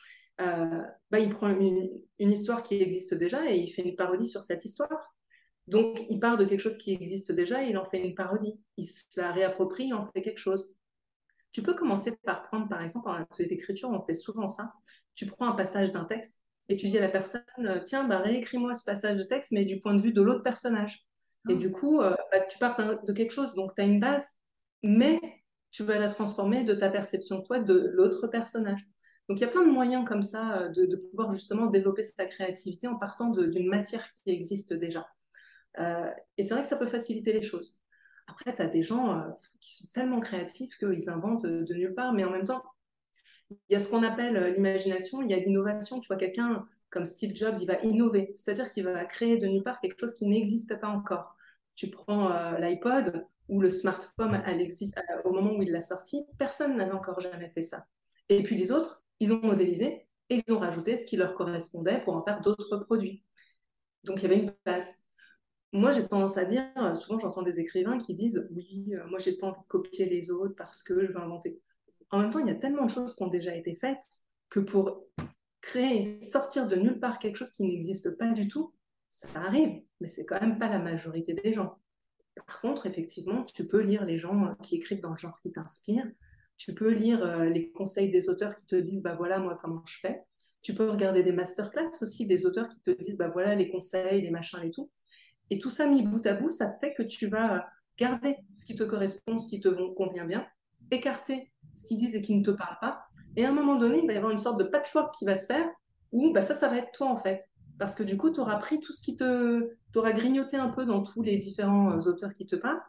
Euh, bah, il prend une, histoire qui existe déjà et il fait une parodie sur cette histoire. Donc, il part de quelque chose qui existe déjà et il en fait une parodie. Il se la réapproprie, il en fait quelque chose. Tu peux commencer par prendre, par exemple, en atelier d'écriture, on fait souvent ça. Tu prends un passage d'un texte et tu dis à la personne, euh, tiens, bah, réécris-moi ce passage de texte, mais du point de vue de l'autre personnage. Et ah. du coup, euh, bah, tu pars de quelque chose, donc tu as une base, mais tu vas la transformer de ta perception, toi, de l'autre personnage. Donc il y a plein de moyens comme ça euh, de, pouvoir justement développer sa créativité en partant d'une matière qui existe déjà. et c'est vrai que ça peut faciliter les choses. Après, tu as des gens qui sont tellement créatifs qu'ils inventent de nulle part, mais en même temps, il y a ce qu'on appelle euh, l'imagination, il y a l'innovation. Tu vois, quelqu'un comme Steve Jobs, il va innover, c'est-à-dire qu'il va créer de nulle part quelque chose qui n'existe pas encore. Tu prends euh, l'iPod ou le smartphone euh, au moment où il l'a sorti, personne n'avait encore jamais fait ça. Et puis les autres, ils ont modélisé et ils ont rajouté ce qui leur correspondait pour en faire d'autres produits. Donc il y avait une base. Moi, j'ai tendance à dire, souvent j'entends des écrivains qui disent Oui, moi j'ai pas envie de copier les autres parce que je veux inventer en même temps, il y a tellement de choses qui ont déjà été faites que pour créer, sortir de nulle part quelque chose qui n'existe pas du tout, ça arrive, mais c'est quand même pas la majorité des gens. Par contre, effectivement, tu peux lire les gens qui écrivent dans le genre qui t'inspire, tu peux lire euh, les conseils des auteurs qui te disent, bah voilà, moi, comment je fais. Tu peux regarder des masterclass aussi des auteurs qui te disent, bah voilà, les conseils, les machins et tout. Et tout ça mis bout à bout, ça fait que tu vas garder ce qui te correspond, ce qui te convient bien, écarter ce qu'ils disent et qui ne te parlent pas. Et à un moment donné, il va y avoir une sorte de patchwork qui va se faire où bah, ça, ça va être toi en fait. Parce que du coup, tu auras pris tout ce qui te. Tu auras grignoté un peu dans tous les différents euh, auteurs qui te parlent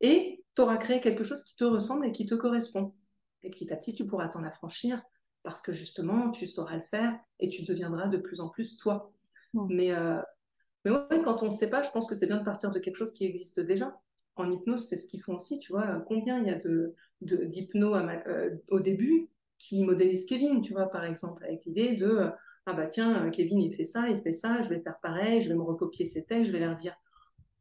et tu auras créé quelque chose qui te ressemble et qui te correspond. Et petit à petit, tu pourras t'en affranchir parce que justement, tu sauras le faire et tu deviendras de plus en plus toi. Mais, euh, mais ouais, quand on ne sait pas, je pense que c'est bien de partir de quelque chose qui existe déjà en hypnose, c'est ce qu'ils font aussi. Tu vois, combien il y a de, euh, au début qui modélisent Kevin, tu vois, par exemple, avec l'idée de euh, ah bah tiens, euh, Kevin il fait ça, il fait ça, je vais faire pareil, je vais me recopier ses textes, je vais leur dire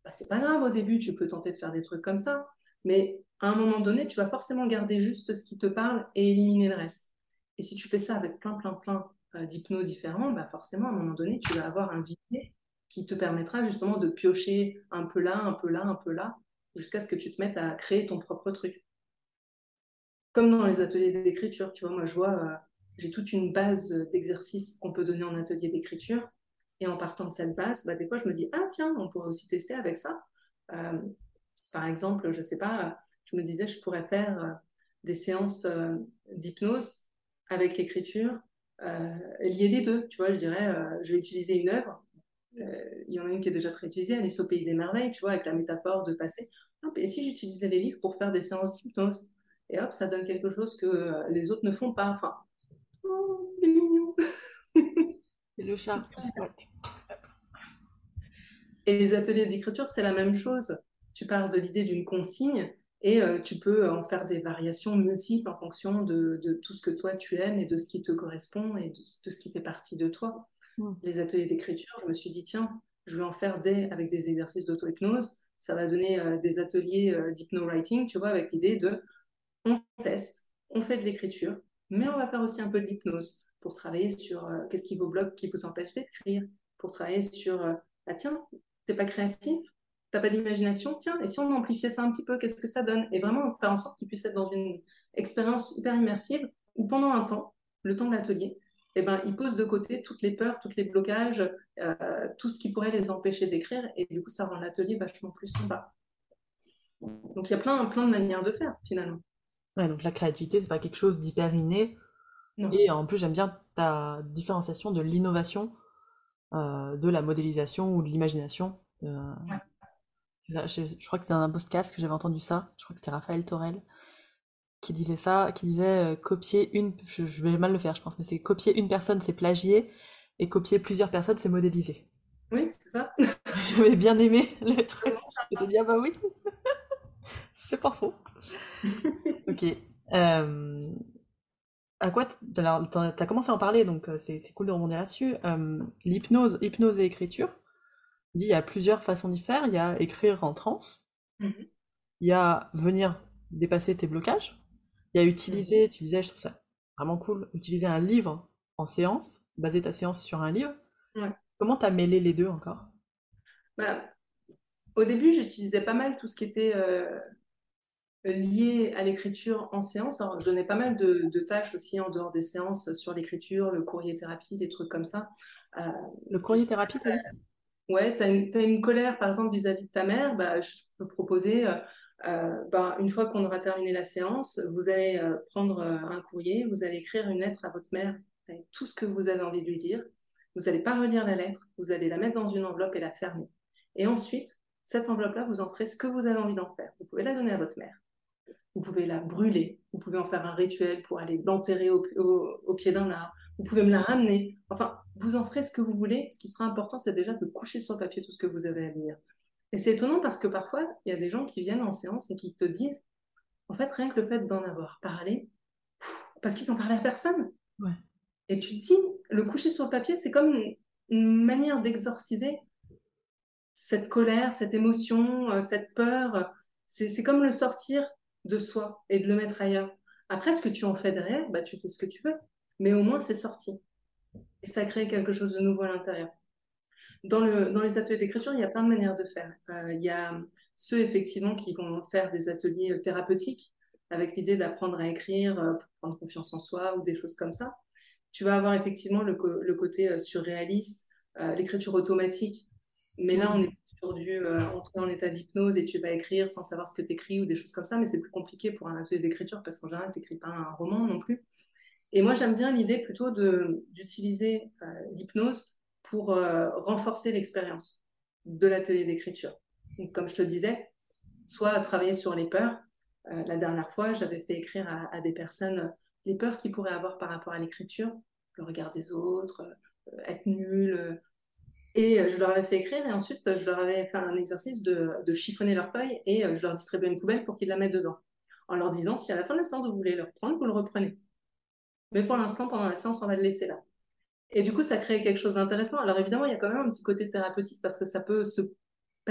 bah, c'est pas grave au début, tu peux tenter de faire des trucs comme ça, mais à un moment donné, tu vas forcément garder juste ce qui te parle et éliminer le reste. Et si tu fais ça avec plein, plein, plein d'hypnos différents, bah forcément, à un moment donné, tu vas avoir un vivier qui te permettra justement de piocher un peu là, un peu là, un peu là, jusqu'à ce que tu te mettes à créer ton propre truc. Comme dans les ateliers d'écriture, tu vois, moi je vois, euh, j'ai toute une base d'exercices qu'on peut donner en atelier d'écriture. Et en partant de cette base, bah, des fois je me dis, ah tiens, on pourrait aussi tester avec ça. Euh, par exemple, je sais pas, je me disais, je pourrais faire euh, des séances d'hypnose avec l'écriture, lier les deux. Tu vois, je dirais, je vais utiliser une œuvre il y en a une qui est déjà très utilisée, Alice au pays des merveilles, tu vois, avec la métaphore de passer. et si j'utilisais les livres pour faire des séances d'hypnose? Et hop, ça donne quelque chose que euh, les autres ne font pas. Enfin, oh, c'est mignon. Et le chat Et les ateliers d'écriture, c'est la même chose. Tu parles de l'idée d'une consigne et euh, tu peux en faire des variations multiples en fonction de, de, tout ce que toi tu aimes et de ce qui te correspond et de, de ce qui fait partie de toi. Mm. les ateliers d'écriture, je me suis dit, tiens, je vais en faire des avec des exercices d'auto-hypnose. Ça va donner euh, des ateliers euh, d'hypno-writing, tu vois, avec l'idée de on teste, on fait de l'écriture, Mais on va faire aussi un peu de l'hypnose pour travailler sur euh, qu'est-ce qui vous bloque, qui vous empêche d'écrire, pour travailler sur, ah tiens, t'es pas créatif, t'as pas d'imagination, tiens, et si on amplifiait ça un petit peu, qu'est-ce que ça donne? Et vraiment faire en sorte qu'ils puissent être dans une expérience hyper immersive où pendant un temps, le temps de l'atelier, eh ben, ils posent de côté toutes les peurs, tous les blocages, euh, tout ce qui pourrait les empêcher d'écrire, et du coup, ça rend l'atelier vachement plus sympa. Donc, il y a plein, plein de manières de faire, finalement. Ouais, donc la créativité, c'est pas quelque chose d'hyper inné. Et en plus, j'aime bien ta différenciation de l'innovation, euh, de la modélisation ou de l'imagination. Euh, je, crois que c'est un podcast que j'avais entendu ça. Je crois que c'était Raphaël Torel qui disait ça, qui disait euh, copier une, je, vais mal le faire, je pense, mais c'est copier une personne, c'est plagier, et copier plusieurs personnes, c'est modéliser. Oui, c'est ça. J'avais bien aimé le truc. Je t'ai dit, ah bah oui, c'est pas faux. ok. Euh, à quoi t'as commencé à en parler, donc euh, c'est cool de remonter là-dessus. L'hypnose, hypnose et écriture. Dit, il y a plusieurs façons d'y faire. Il y a écrire en transe. Mm-hmm. Il y a venir dépasser tes blocages. Il y a utiliser, tu disais, je trouve ça vraiment cool, utiliser un livre en séance, baser ta séance sur un livre. Comment tu as mêlé les deux encore? Bah, Au début, j'utilisais pas mal tout ce qui était euh, lié à l'écriture en séance. Alors, je donnais pas mal de, tâches aussi en dehors des séances sur l'écriture, le courrier thérapie, des trucs comme ça. Euh, le courrier thérapie, tu as Ouais, tu as, une colère par exemple vis-à-vis de ta mère, bah, je peux proposer euh, euh, ben, une fois qu'on aura terminé la séance, vous allez euh, prendre euh, un courrier, vous allez écrire une lettre à votre mère avec tout ce que vous avez envie de lui dire. Vous n'allez pas relire la lettre, vous allez la mettre dans une enveloppe et la fermer. Et ensuite, cette enveloppe-là, vous en ferez ce que vous avez envie d'en faire. Vous pouvez la donner à votre mère. Vous pouvez la brûler. Vous pouvez en faire un rituel pour aller l'enterrer au, pied d'un arbre. Vous pouvez me la ramener. Enfin, vous en ferez ce que vous voulez. Ce qui sera important, c'est déjà de coucher sur le papier tout ce que vous avez à dire. Et c'est étonnant parce que parfois, il y a des gens qui viennent en séance et qui te disent, en fait, rien que le fait d'en avoir parlé, parce qu'ils n'ont parlé à personne. Et tu te dis, le coucher sur le papier, c'est comme une, manière d'exorciser cette colère, cette émotion, euh, cette peur. C'est comme le sortir de soi et de le mettre ailleurs. Après, ce que tu en fais derrière, bah, tu fais ce que tu veux. Mais au moins, c'est sorti. Et ça crée quelque chose de nouveau à l'intérieur. Dans, le, dans les ateliers d'écriture, il y a plein de manières de faire. Euh, il y a ceux, effectivement, qui vont faire des ateliers euh, thérapeutiques avec l'idée d'apprendre à écrire euh, pour prendre confiance en soi ou des choses comme ça. Tu vas avoir effectivement le, côté surréaliste, l'écriture automatique. Mais là, on est sur du entrer en état d'hypnose et tu vas écrire sans savoir ce que tu écris ou des choses comme ça. Mais c'est plus compliqué pour un atelier d'écriture parce qu'en général, tu n'écris pas un roman non plus. Et moi, j'aime bien l'idée plutôt d'utiliser l'hypnose pour euh, renforcer l'expérience de l'atelier d'écriture. Comme je te disais, soit travailler sur les peurs. Euh, la dernière fois, j'avais fait écrire à, des personnes les peurs qu'ils pourraient avoir par rapport à l'écriture, le regard des autres, euh, être nul. et je leur avais fait écrire et ensuite je leur avais fait un exercice de, de chiffonner leur feuille et je leur distribuais une poubelle pour qu'ils la mettent dedans. En leur disant, si à la fin de la séance vous voulez le reprendre, vous le reprenez. Mais pour l'instant, pendant la séance, on va le laisser là. Et du coup, ça crée quelque chose d'intéressant. Alors évidemment, il y a quand même un petit côté thérapeutique parce que ça peut se,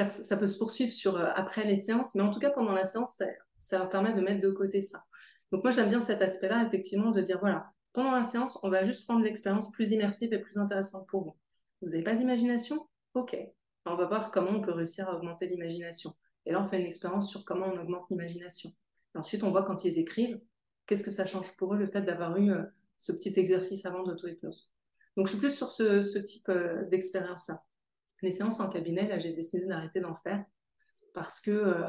ça peut se poursuivre sur, euh, après les séances, mais en tout cas, pendant la séance, ça, permet de mettre de côté ça. Donc moi, j'aime bien cet aspect-là, effectivement, de dire, voilà, pendant la séance, on va juste prendre l'expérience plus immersive et plus intéressante pour vous. Vous n'avez pas d'imagination? Ok. On va voir comment on peut réussir à augmenter l'imagination. Et là, on fait une expérience sur comment on augmente l'imagination. Ensuite, on voit quand ils écrivent, qu'est-ce que ça change pour eux le fait d'avoir eu euh, ce petit exercice avant d'auto-hypnose? Donc, je suis plus sur ce, type euh, d'expérience-là. Les séances en cabinet, là, j'ai décidé d'arrêter d'en faire parce que, euh,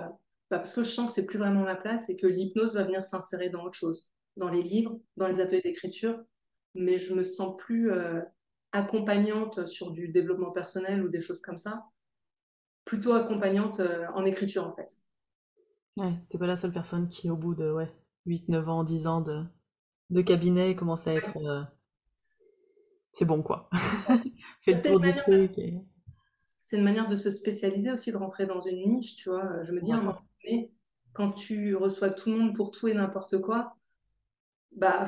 bah, parce que je sens que c'est plus vraiment ma place et que l'hypnose va venir s'insérer dans autre chose, dans les livres, dans les ateliers d'écriture, mais je me sens plus euh, accompagnante sur du développement personnel ou des choses comme ça, plutôt accompagnante en écriture en fait. Ouais, t'es pas la seule personne qui, au bout de ouais, 8, 9 ans, 10 ans de, de cabinet, commence à être c'est bon quoi. Fais le tour du truc. C'est une manière de se spécialiser aussi, de rentrer dans une niche, tu vois. Je me dis à un moment donné, quand tu reçois tout le monde pour tout et n'importe quoi, bah,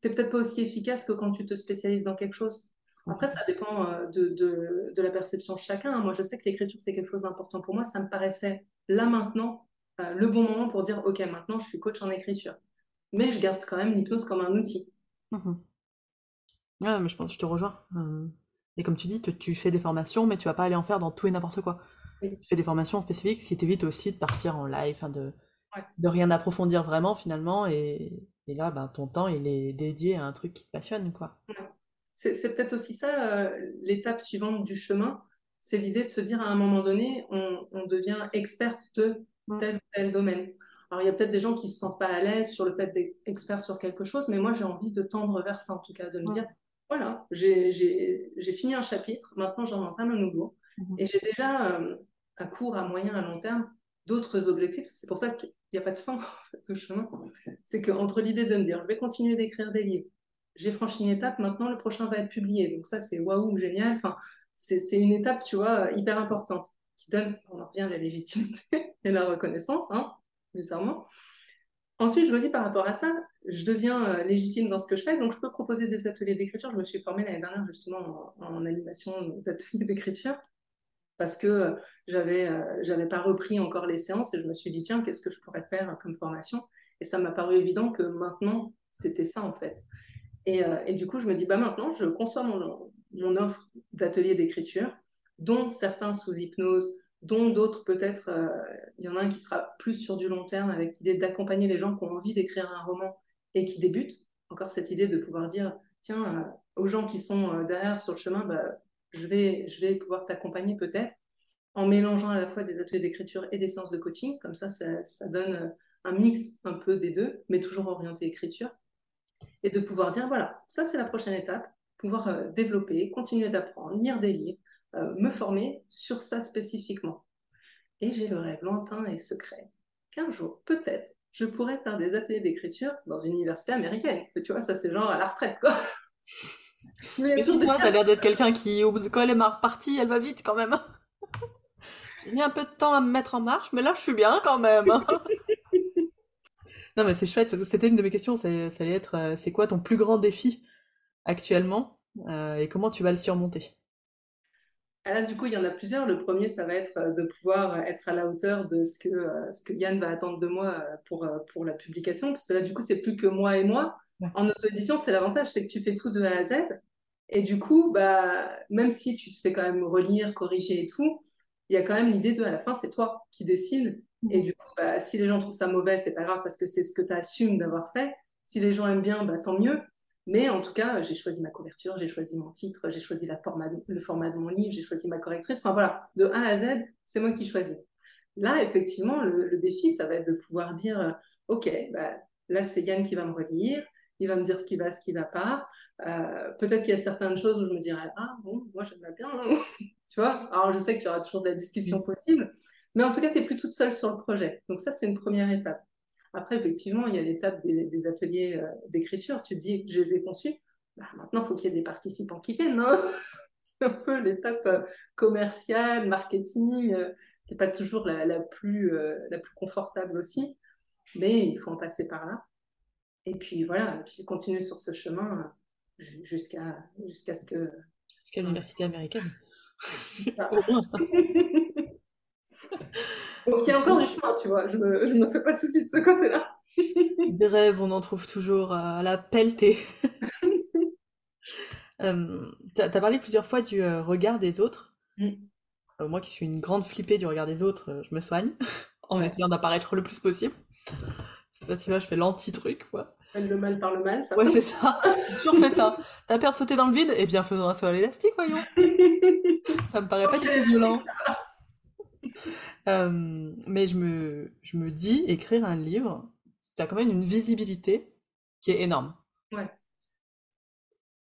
t'es peut-être pas aussi efficace que quand tu te spécialises dans quelque chose. Après, ça dépend euh, de, de, de la perception de chacun. Moi, je sais que l'écriture, c'est quelque chose d'important pour moi. Ça me paraissait là maintenant euh, le bon moment pour dire, OK, maintenant, je suis coach en écriture. mais je garde quand même l'hypnose comme un outil. Mhm. Ouais, mais je pense que je te rejoins. Euh, et comme tu dis, tu, tu fais des formations, mais tu vas pas aller en faire dans tout et n'importe quoi. Oui. Tu fais des formations spécifiques, ce qui t'évite aussi de partir en live, de, Ouais. de rien approfondir vraiment finalement. Et, et là, ben, ton temps, il est dédié à un truc qui te passionne, quoi. C'est peut-être aussi ça, euh, l'étape suivante du chemin, c'est l'idée de se dire à un moment donné, on, on devient experte de Mm. tel ou tel domaine. Alors, il y a peut-être des gens qui ne se sentent pas à l'aise sur le fait d'être expert sur quelque chose, mais moi, j'ai envie de tendre vers ça, en tout cas, de me Ouais. dire, voilà, j'ai fini un chapitre, maintenant j'en entame un nouveau, Mhm. et j'ai déjà, euh, à court, à moyen, à long terme, d'autres objectifs. C'est pour ça qu'il n'y a pas de fin, en fait, au chemin. C'est qu'entre l'idée de me dire, je vais continuer d'écrire des livres, j'ai franchi une étape, maintenant le prochain va être publié. Donc ça, c'est waouh, génial. Enfin, c'est c'est une étape, tu vois, hyper importante, qui donne, on en revient à la légitimité et la reconnaissance, hein, nécessairement. Ensuite, je me dis par rapport à ça, je deviens euh, légitime dans ce que je fais, donc je peux proposer des ateliers d'écriture. Je me suis formée l'année dernière justement en, animation d'ateliers d'écriture parce que euh, j'avais euh, j'avais pas repris encore les séances et je me suis dit tiens qu'est-ce que je pourrais faire comme formation? Et ça m'a paru évident que maintenant c'était ça en fait. Et, euh, et du coup je me dis bah maintenant je conçois mon, mon offre d'atelier d'écriture dont certains sous hypnose dont d'autres peut-être euh, il y en a un qui sera plus sur du long terme avec l'idée d'accompagner les gens qui ont envie d'écrire un roman et qui débutent encore cette idée de pouvoir dire tiens euh, aux gens qui sont euh, derrière sur le chemin bah, je vais, pouvoir t'accompagner peut-être en mélangeant à la fois des ateliers d'écriture et des séances de coaching. Comme ça, ça, donne un mix un peu des deux, mais toujours orienté écriture. Et de pouvoir dire, voilà, ça c'est la prochaine étape, pouvoir développer, continuer d'apprendre, lire des livres, euh, me former sur ça spécifiquement. Et j'ai le rêve lointain et secret qu'un jour, peut-être, je pourrais faire des ateliers d'écriture dans une université américaine. Tu vois, ça c'est genre à la retraite, quoi. Mais toi, t'as l'air d'être quelqu'un qui, au bout de quand elle est repartie, elle va vite quand même. J'ai mis un peu de temps à me mettre en marche, mais là, je suis bien quand même. Non, mais c'est chouette parce que c'était une de mes questions. Ça, ça allait être, euh, c'est quoi ton plus grand défi actuellement euh, et comment tu vas le surmonter? Ah Là, du coup, il y en a plusieurs. Le premier, ça va être euh, de pouvoir être à la hauteur de ce que, euh, ce que Yann va attendre de moi euh, pour, euh, pour la publication. Parce que là, du coup, c'est plus que moi et moi. En auto-édition, c'est l'avantage, c'est que tu fais tout de A à Z. Et du coup, bah, même si tu te fais quand même relire, corriger et tout, il y a quand même l'idée de, à la fin, c'est toi qui décides. Et du coup, bah, si les gens trouvent ça mauvais, c'est pas grave parce que c'est ce que tu assumes d'avoir fait. Si les gens aiment bien, bah, tant mieux. Mais en tout cas, j'ai choisi ma couverture, j'ai choisi mon titre, j'ai choisi le format de mon livre, j'ai choisi ma correctrice. Enfin voilà, de A à Z, c'est moi qui choisis. Là, effectivement, le, défi, ça va être de pouvoir dire, euh, OK, bah, là, c'est Yann qui va me relire, il va me dire ce qui va, ce qui va pas. Euh, Peut-être qu'il y a certaines choses où je me dirais, ah bon, moi j'aimerais bien. Hein. tu vois? Alors je sais qu'il y aura toujours de la discussion possible, mais en tout cas, tu n'es plus toute seule sur le projet. Donc ça, c'est une première étape. Après, effectivement, il y a l'étape des, des, ateliers euh, d'écriture. Tu te dis, je les ai conçus. Bah, maintenant, il faut qu'il y ait des participants qui viennent. Hein un peu l'étape euh, commerciale, marketing, euh, qui n'est pas toujours la, la plus, euh, la plus confortable aussi. Mais il faut en passer par là. Et puis voilà, et puis continuer sur ce chemin jusqu'à jusqu'à ce que. Jusqu'à l'université américaine. Donc il y a encore du chemin, tu vois. Je me, je me fais pas de soucis de ce côté-là. Des rêves, on en trouve toujours à la pelletée. euh, tu as parlé plusieurs fois du euh, regard des autres. Mm. Euh, moi qui suis une grande flippée du regard des autres, euh, je me soigne en Ouais. essayant d'apparaître le plus possible. Tu vois, je fais l'anti-truc, quoi. Le mal par le mal, ça Ouais, c'est ça. J'ai toujours fait ça. T'as peur de sauter dans le vide Eh bien, faisons un saut à l'élastique, voyons. Ça me paraît pas du tout violent. Euh, mais je me, je me dis, écrire un livre, t'as quand même une visibilité qui est énorme. Ouais.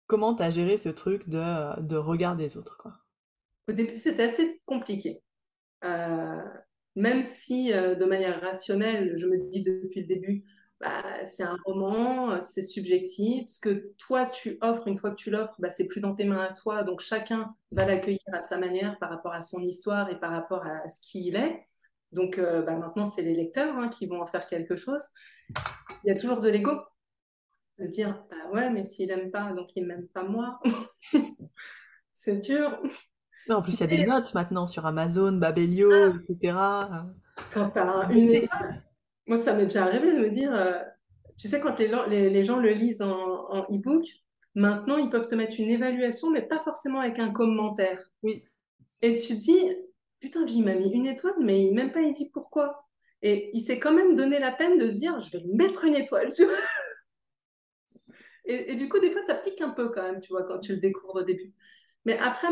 Comment t'as géré ce truc de, de regard des autres, quoi? Au début, c'était assez compliqué. Euh, même si, euh, de manière rationnelle, je me dis depuis le début, bah, c'est un roman, c'est subjectif. Ce que toi, tu offres, une fois que tu l'offres, bah, c'est plus dans tes mains à toi. Donc, chacun va l'accueillir à sa manière par rapport à son histoire et par rapport à ce qu'il est. Donc, euh, bah, maintenant, c'est les lecteurs hein, qui vont en faire quelque chose. Il y a toujours de l'ego. De se dire, bah ouais, mais s'il n'aime pas, donc il ne m'aime pas moi. c'est dur. Mais en plus, il y a des notes maintenant sur Amazon, Babelio, etc. Quand tu as une étape, moi, ça m'est déjà arrivé de me dire, euh, tu sais, quand les, les, les gens le lisent en, en e-book, maintenant, ils peuvent te mettre une évaluation, mais pas forcément avec un commentaire. Oui. Et tu te dis, putain, lui, il m'a mis une étoile, mais même pas il dit pourquoi. Et il s'est quand même donné la peine de se dire, je vais lui mettre une étoile. Tu vois et, et, du coup, des fois, ça pique un peu quand même, tu vois, quand tu le découvres au début. Mais après,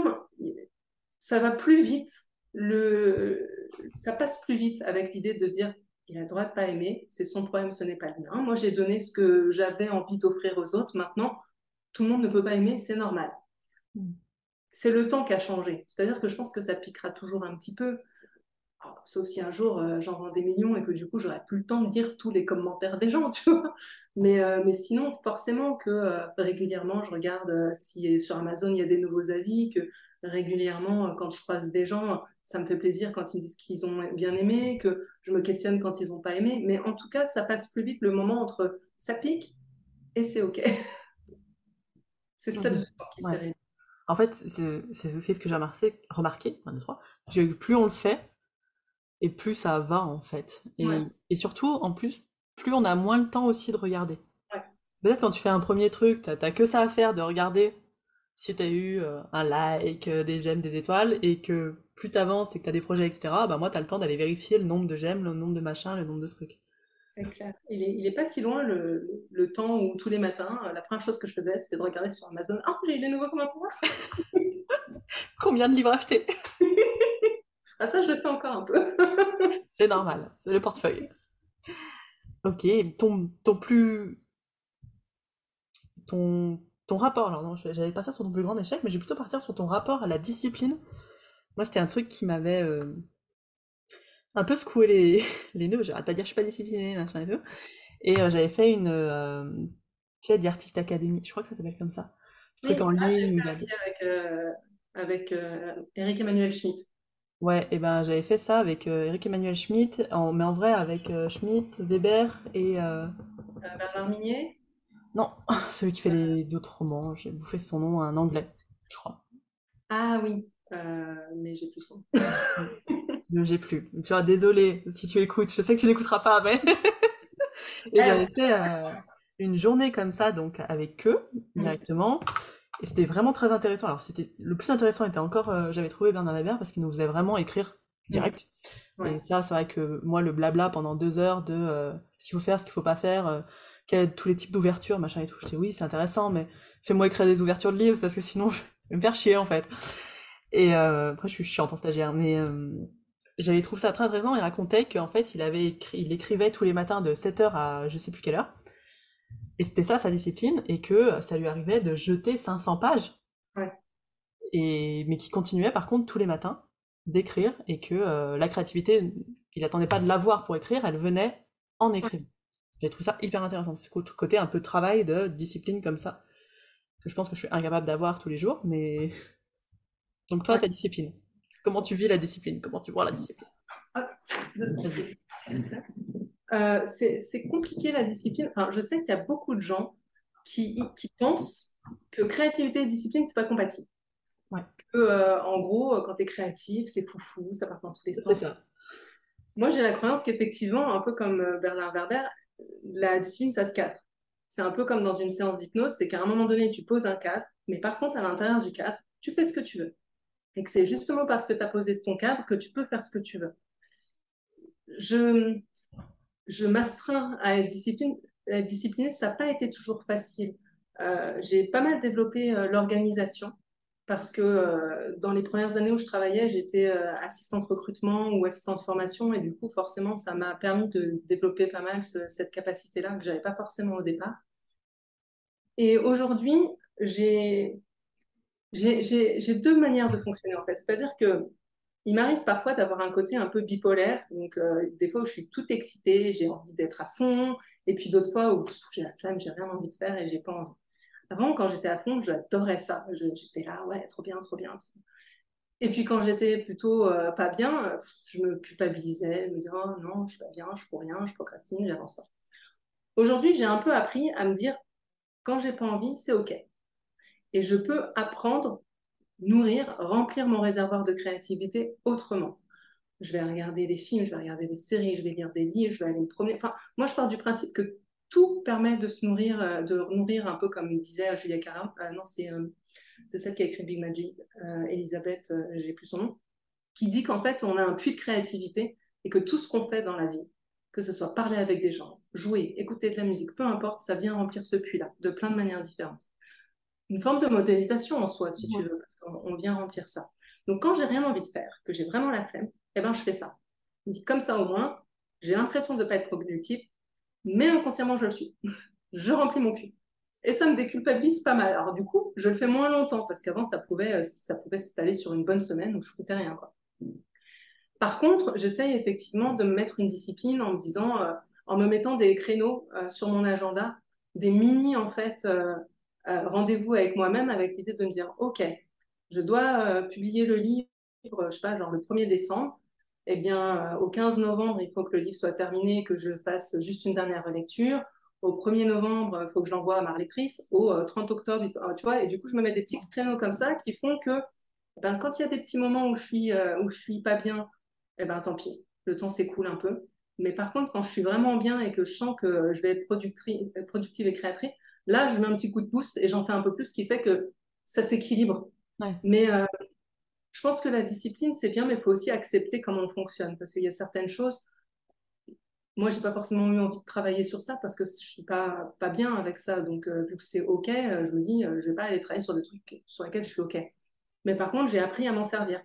ça va plus vite. Le... Ça passe plus vite avec l'idée de se dire, il a le droit de pas aimer, c'est son problème, ce n'est pas le mien. Moi, j'ai donné ce que j'avais envie d'offrir aux autres. Maintenant, tout le monde ne peut pas aimer, c'est normal. Mm. C'est le temps qui a changé. C'est-à-dire que je pense que ça piquera toujours un petit peu. sauf si un jour euh, j'en vends des millions et que du coup j'aurai plus le temps de lire tous les commentaires des gens, tu vois. Mais, euh, mais sinon, forcément que euh, régulièrement je regarde si sur Amazon il y a des nouveaux avis, que régulièrement quand je croise des gens, ça me fait plaisir quand ils me disent qu'ils ont bien aimé, que je me questionne quand ils n'ont pas aimé. Mais en tout cas, ça passe plus vite le moment entre ça pique et c'est OK. c'est ça le qui ouais. En fait, c'est aussi ce que j'ai remarqué, remarqué plus on le fait, et plus ça va en fait. Et, ouais. et, surtout, en plus, plus on a moins le temps aussi de regarder. Ouais. Peut-être quand tu fais un premier truc, t'as que ça à faire de regarder si t'as eu euh, un like, euh, des j'aime, des étoiles, et que plus t'avances et que t'as des projets, etc., bah moi t'as le temps d'aller vérifier le nombre de j'aime, le nombre de machins, le nombre de trucs. C'est clair. Il est, il est, pas si loin le, le, temps où tous les matins, la première chose que je faisais, c'était de regarder sur Amazon. Ah, oh, j'ai eu les nouveaux commentaires Combien de livres achetés Ah, ça, je le fais encore un peu. c'est normal, c'est le portefeuille. Ok, ton, ton plus. Ton, ton rapport, alors non, j'allais partir sur ton plus grand échec, mais je vais plutôt partir sur ton rapport à la discipline. Moi, c'était un truc qui m'avait. Euh un peu secoué les, les nœuds, j'arrête pas de dire je suis pas disciplinée, machin et tout. Et euh, j'avais fait une, euh, tu sais, d'Artist Academy, je crois que ça s'appelle comme ça. Un truc en ah, ligne. avec, euh, avec Eric Emmanuel Schmitt. Ouais, et ben j'avais fait ça avec Eric Emmanuel Schmitt, en, mais en vrai avec Schmitt, Weber et. Bernard Minier Non, celui qui fait les d'autres romans, j'ai bouffé son nom, un anglais, je crois. Ah oui, mais j'ai plus son j'ai plus. Tu vois, désolé si tu écoutes, je sais que tu n'écouteras pas, mais. et j'avais fait euh, une journée comme ça, donc avec eux, mm. directement. Et c'était vraiment très intéressant. Alors, c'était le plus intéressant était encore, euh, j'avais trouvé Bernard Weber parce qu'il nous faisait vraiment écrire direct. Et ça, c'est vrai que moi, le blabla pendant deux heures de euh, ce qu'il faut faire, ce qu'il faut pas faire, quels, tous les types d'ouvertures, machin et tout. Je dis oui, c'est intéressant, mais fais-moi écrire des ouvertures de livres parce que sinon, je vais me faire chier en fait. Et après, je suis chiante en stagiaire, mais j'avais trouvé ça très intéressant. Il racontait qu'en fait, il avait écrit, il écrivait tous les matins de 7h à je sais plus quelle heure. Et c'était ça sa discipline, et que ça lui arrivait de jeter 500 pages. Ouais. Et, mais qui continuait par contre tous les matins d'écrire, et que euh, la créativité, il n'attendait pas de l'avoir pour écrire, elle venait en écrivant. J'ai trouvé ça hyper intéressant, ce côté un peu travail de discipline comme ça, que je pense que je suis incapable d'avoir tous les jours, mais... Donc toi, ouais. ta discipline Comment tu vis la discipline Comment tu vois la discipline? Ah, euh, C'est compliqué la discipline. Enfin, je sais qu'il y a beaucoup de gens qui, qui pensent que créativité et discipline, c'est pas compatible. Ouais. Que, euh, en gros, quand tu es créatif, c'est foufou, ça part dans tous les sens. Ça. Moi, j'ai la croyance qu'effectivement, un peu comme euh, Bernard Werber, la discipline, ça se cadre. C'est un peu comme dans une séance d'hypnose, c'est qu'à un moment donné, tu poses un cadre, mais par contre, à l'intérieur du cadre, tu fais ce que tu veux et que c'est justement parce que tu as posé ton cadre que tu peux faire ce que tu veux. Je, je m'astreins à être disciplinée. Ça n'a pas été toujours facile. Euh, j'ai pas mal développé euh, l'organisation parce que euh, dans les premières années où je travaillais, j'étais euh, assistante recrutement ou assistante formation et du coup, forcément, ça m'a permis de développer pas mal ce, cette capacité-là que j'avais pas forcément au départ. Et aujourd'hui, j'ai deux manières de fonctionner en fait. C'est-à-dire que il m'arrive parfois d'avoir un côté un peu bipolaire. Donc, euh, des fois où je suis toute excitée, j'ai envie d'être à fond. Et puis d'autres fois où j'ai la flemme, j'ai rien envie de faire et j'ai pas envie. Avant, quand j'étais à fond, j'adorais ça. J'étais là, ouais, trop bien, trop bien. Et puis quand j'étais plutôt euh, pas bien, je me culpabilisais, je me disais, oh, non, je suis pas bien, je fais rien, je procrastine, j'avance pas. Aujourd'hui, j'ai un peu appris à me dire, quand j'ai pas envie, c'est OK et je peux apprendre, nourrir, remplir mon réservoir de créativité autrement. Je vais regarder des films, je vais regarder des séries, je vais lire des livres, je vais aller me promener. Enfin, moi, je pars du principe que tout permet de se nourrir, euh, de nourrir un peu comme disait Julia Caram. non, c'est c'est celle qui a écrit Big Magic, Elisabeth, j'ai plus son nom, qui dit qu'en fait, on a un puits de créativité et que tout ce qu'on fait dans la vie, que ce soit parler avec des gens, jouer, écouter de la musique, peu importe, ça vient remplir ce puits-là de plein de manières différentes. Une forme de modélisation en soi, si tu veux, parce qu'on vient remplir ça. Donc quand j'ai rien envie de faire, que j'ai vraiment la flemme, eh ben je fais ça. Comme ça au moins, j'ai l'impression de ne pas être productif, mais inconsciemment je le suis. je remplis mon puits. Et ça me déculpabilise pas mal. Alors du coup, je le fais moins longtemps parce qu'avant ça pouvait, ça pouvait s'étaler sur une bonne semaine où je foutais rien. Quoi. Par contre, j'essaye effectivement de me mettre une discipline en me disant, euh, en me mettant des créneaux euh, sur mon agenda, des mini en fait euh, rendez-vous avec moi-même, avec l'idée de me dire, ok, je dois publier le livre, je sais pas, genre le 1er décembre. Eh bien, au 15 novembre, il faut que le livre soit terminé, que je fasse juste une dernière lecture. Au 1er novembre, il faut que je l'envoie à ma lectrice. Au 30 octobre, tu vois, et du coup, je me mets des petits créneaux comme ça qui font que ben, quand il y a des petits moments où je suis, où je suis pas bien, eh ben tant pis, le temps s'écoule un peu. Mais par contre, quand je suis vraiment bien et que je sens que je vais être productive et créatrice, là, je mets un petit coup de boost et j'en fais un peu plus, ce qui fait que ça s'équilibre. Mais euh, je pense que la discipline, c'est bien, mais il faut aussi accepter comment on fonctionne. Parce qu'il y a certaines choses, moi, j'ai pas forcément eu envie de travailler sur ça parce que je suis pas, bien avec ça. Donc, euh, vu que c'est OK, euh, je me dis, je vais pas aller travailler sur des trucs sur lesquels je suis OK. Mais par contre, j'ai appris à m'en servir.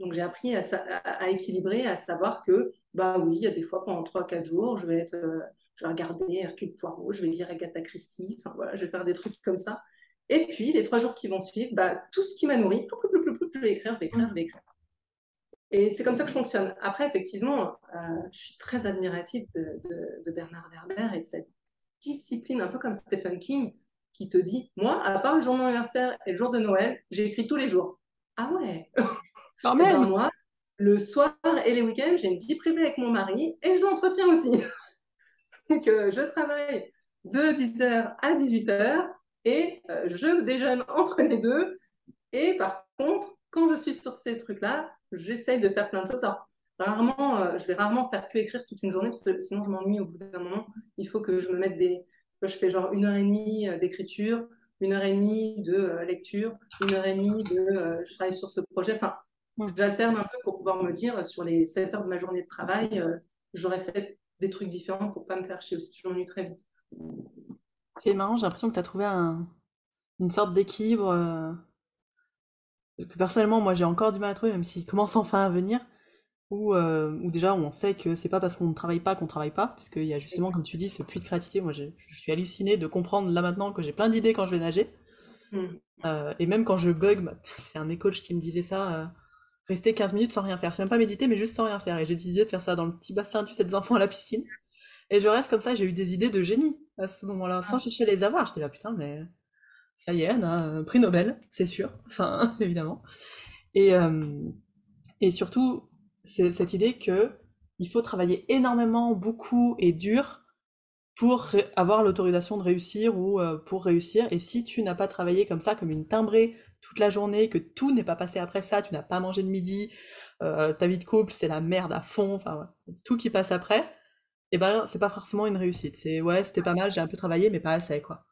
Donc j'ai appris à, équilibrer, à savoir que, bah oui, il y a des fois pendant 3-4 jours, je vais être, euh, je vais regarder Hercule Poirot, je vais lire Agatha Christie, enfin voilà, je vais faire des trucs comme ça. Et puis les trois jours qui vont suivre, bah, tout ce qui m'a nourri, je vais écrire, je vais écrire, je vais écrire. Et c'est comme ça que je fonctionne. Après, effectivement, euh, je suis très admirative de, Bernard Werber et de cette discipline, un peu comme Stephen King, qui te dit, moi, à part le jour de mon anniversaire et le jour de Noël, j'écris tous les jours. Ah ouais? Quand eh ben, même. moi, le soir et les week-ends, j'ai une vie privée avec mon mari et je l'entretiens aussi. Donc, euh, je travaille de 10h à 18h et euh, je déjeune entre les deux. Et par contre, quand je suis sur ces trucs-là, j'essaye de faire plein de choses. Alors, rarement, euh, je vais rarement faire que écrire toute une journée parce que sinon je m'ennuie au bout d'un moment. Il faut que je me mette des. Je fais genre une heure et demie d'écriture, une heure et demie de lecture, une heure et demie de. je travaille sur ce projet. Enfin, J'alterne un peu pour pouvoir me dire, sur les 7 heures de ma journée de travail, euh, j'aurais fait des trucs différents pour pas me faire chier aussi. Je m'ennuie très vite. C'est marrant, j'ai l'impression que tu as trouvé une sorte d'équilibre euh, que personnellement, moi, j'ai encore du mal à trouver, même s'il commence enfin à venir. Où, euh, déjà on sait que c'est pas parce qu'on ne travaille pas qu'on travaille pas, puisqu'il y a justement, comme tu dis, ce puits de créativité. Moi, je suis hallucinée de comprendre là maintenant que j'ai plein d'idées quand je vais nager. Hmm. et même quand je bug, bah, c'est un de mes coachs qui me disait ça rester 15 minutes sans rien faire. C'est même pas méditer, mais juste sans rien faire. Et j'ai décidé de faire ça dans le petit bassin, tu sais, des enfants à la piscine. Et je reste comme ça, j'ai eu des idées de génie à ce moment-là, sans ah. chercher à les avoir. J'étais là, putain, mais ça y est, un prix Nobel, c'est sûr. Enfin, évidemment. Et, euh, et surtout, c'est cette idée que il faut travailler énormément, beaucoup et dur pour avoir l'autorisation de réussir ou euh, pour réussir. Et si tu n'as pas travaillé comme ça, comme une timbrée toute la journée, que tout n'est pas passé après ça, tu n'as pas mangé de midi, euh, ta vie de couple, c'est la merde à fond, tout qui passe après, et eh ben, c'est pas forcément une réussite. C'est, ouais, c'était pas mal, j'ai un peu travaillé, mais pas assez, quoi.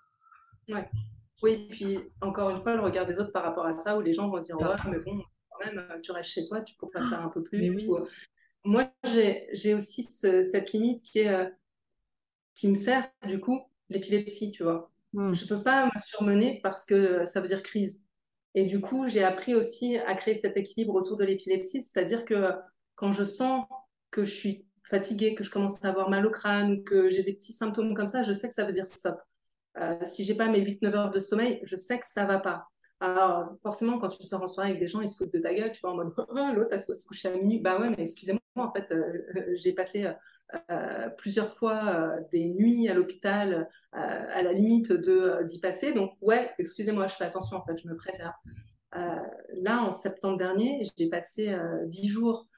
Oui, puis encore une fois, le regard des autres par rapport à ça, où les gens vont dire, ouais, mais bon, quand même, tu restes chez toi, tu pourrais faire un peu plus. Euh, moi, j'ai aussi cette limite qui est, euh, qui me sert, du coup, l'épilepsie, tu vois. Hmm. Je peux pas me surmener parce que ça veut dire crise. Et du coup, j'ai appris aussi à créer cet équilibre autour de l'épilepsie, c'est-à-dire que quand je sens que je suis fatiguée, que je commence à avoir mal au crâne, que j'ai des petits symptômes comme ça, je sais que ça veut dire stop. Euh, si j'ai pas mes 8-9 heures de sommeil, je sais que ça va pas. Alors, forcément, quand tu sors en soirée avec des gens, ils se foutent de ta gueule, tu vois, en mode oh, l'autre, elle se coucher à minuit. Bah ouais, mais excusez-moi, en fait, euh, euh, j'ai passé euh, plusieurs fois des nuits à l'hôpital à la limite d'y passer. Donc, ouais, excusez-moi, je fais attention, en fait, je me préserve. là, en septembre dernier, j'ai passé 10 jours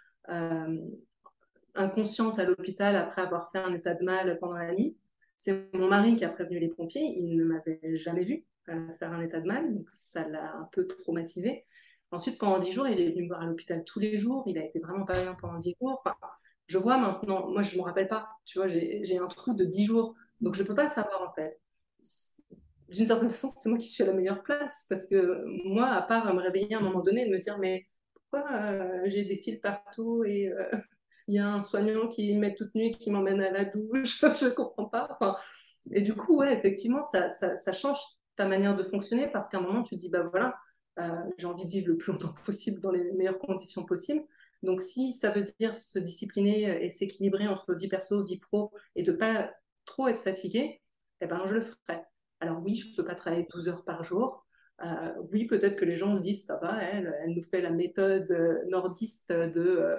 inconsciente à l'hôpital après avoir fait un état de mal pendant la nuit. C'est mon mari qui a prévenu les pompiers, il ne m'avait jamais vu faire un état de mal, donc ça l'a un peu traumatisé. Ensuite, pendant dix jours, il est venu me voir à l'hôpital tous les jours. Il a été vraiment pas bien pendant dix jours. je vois maintenant, moi je ne me rappelle pas, tu vois, j'ai un trou de dix jours Donc, je ne peux pas savoir en fait. D'une certaine façon, c'est moi qui suis à la meilleure place parce que moi, à part me réveiller à un moment donné et me dire, mais pourquoi euh, j'ai des fils partout et euh, il y a un soignant qui met toute nuit, qui m'emmène à la douche, je ne comprends pas. Enfin, et du coup, ouais, effectivement, ça, ça, change ta manière de fonctionner parce qu'à un moment, tu te dis, bah voilà, euh, j'ai envie de vivre le plus longtemps possible dans les meilleures conditions possibles. Donc, si ça veut dire se discipliner et s'équilibrer entre vie perso, vie pro et de pas trop être fatigué, eh ben, je le ferai. Alors oui, je ne peux pas travailler 12 heures par jour. Euh, oui, peut-être que les gens se disent, ça va, elle, elle nous fait la méthode euh, nordiste de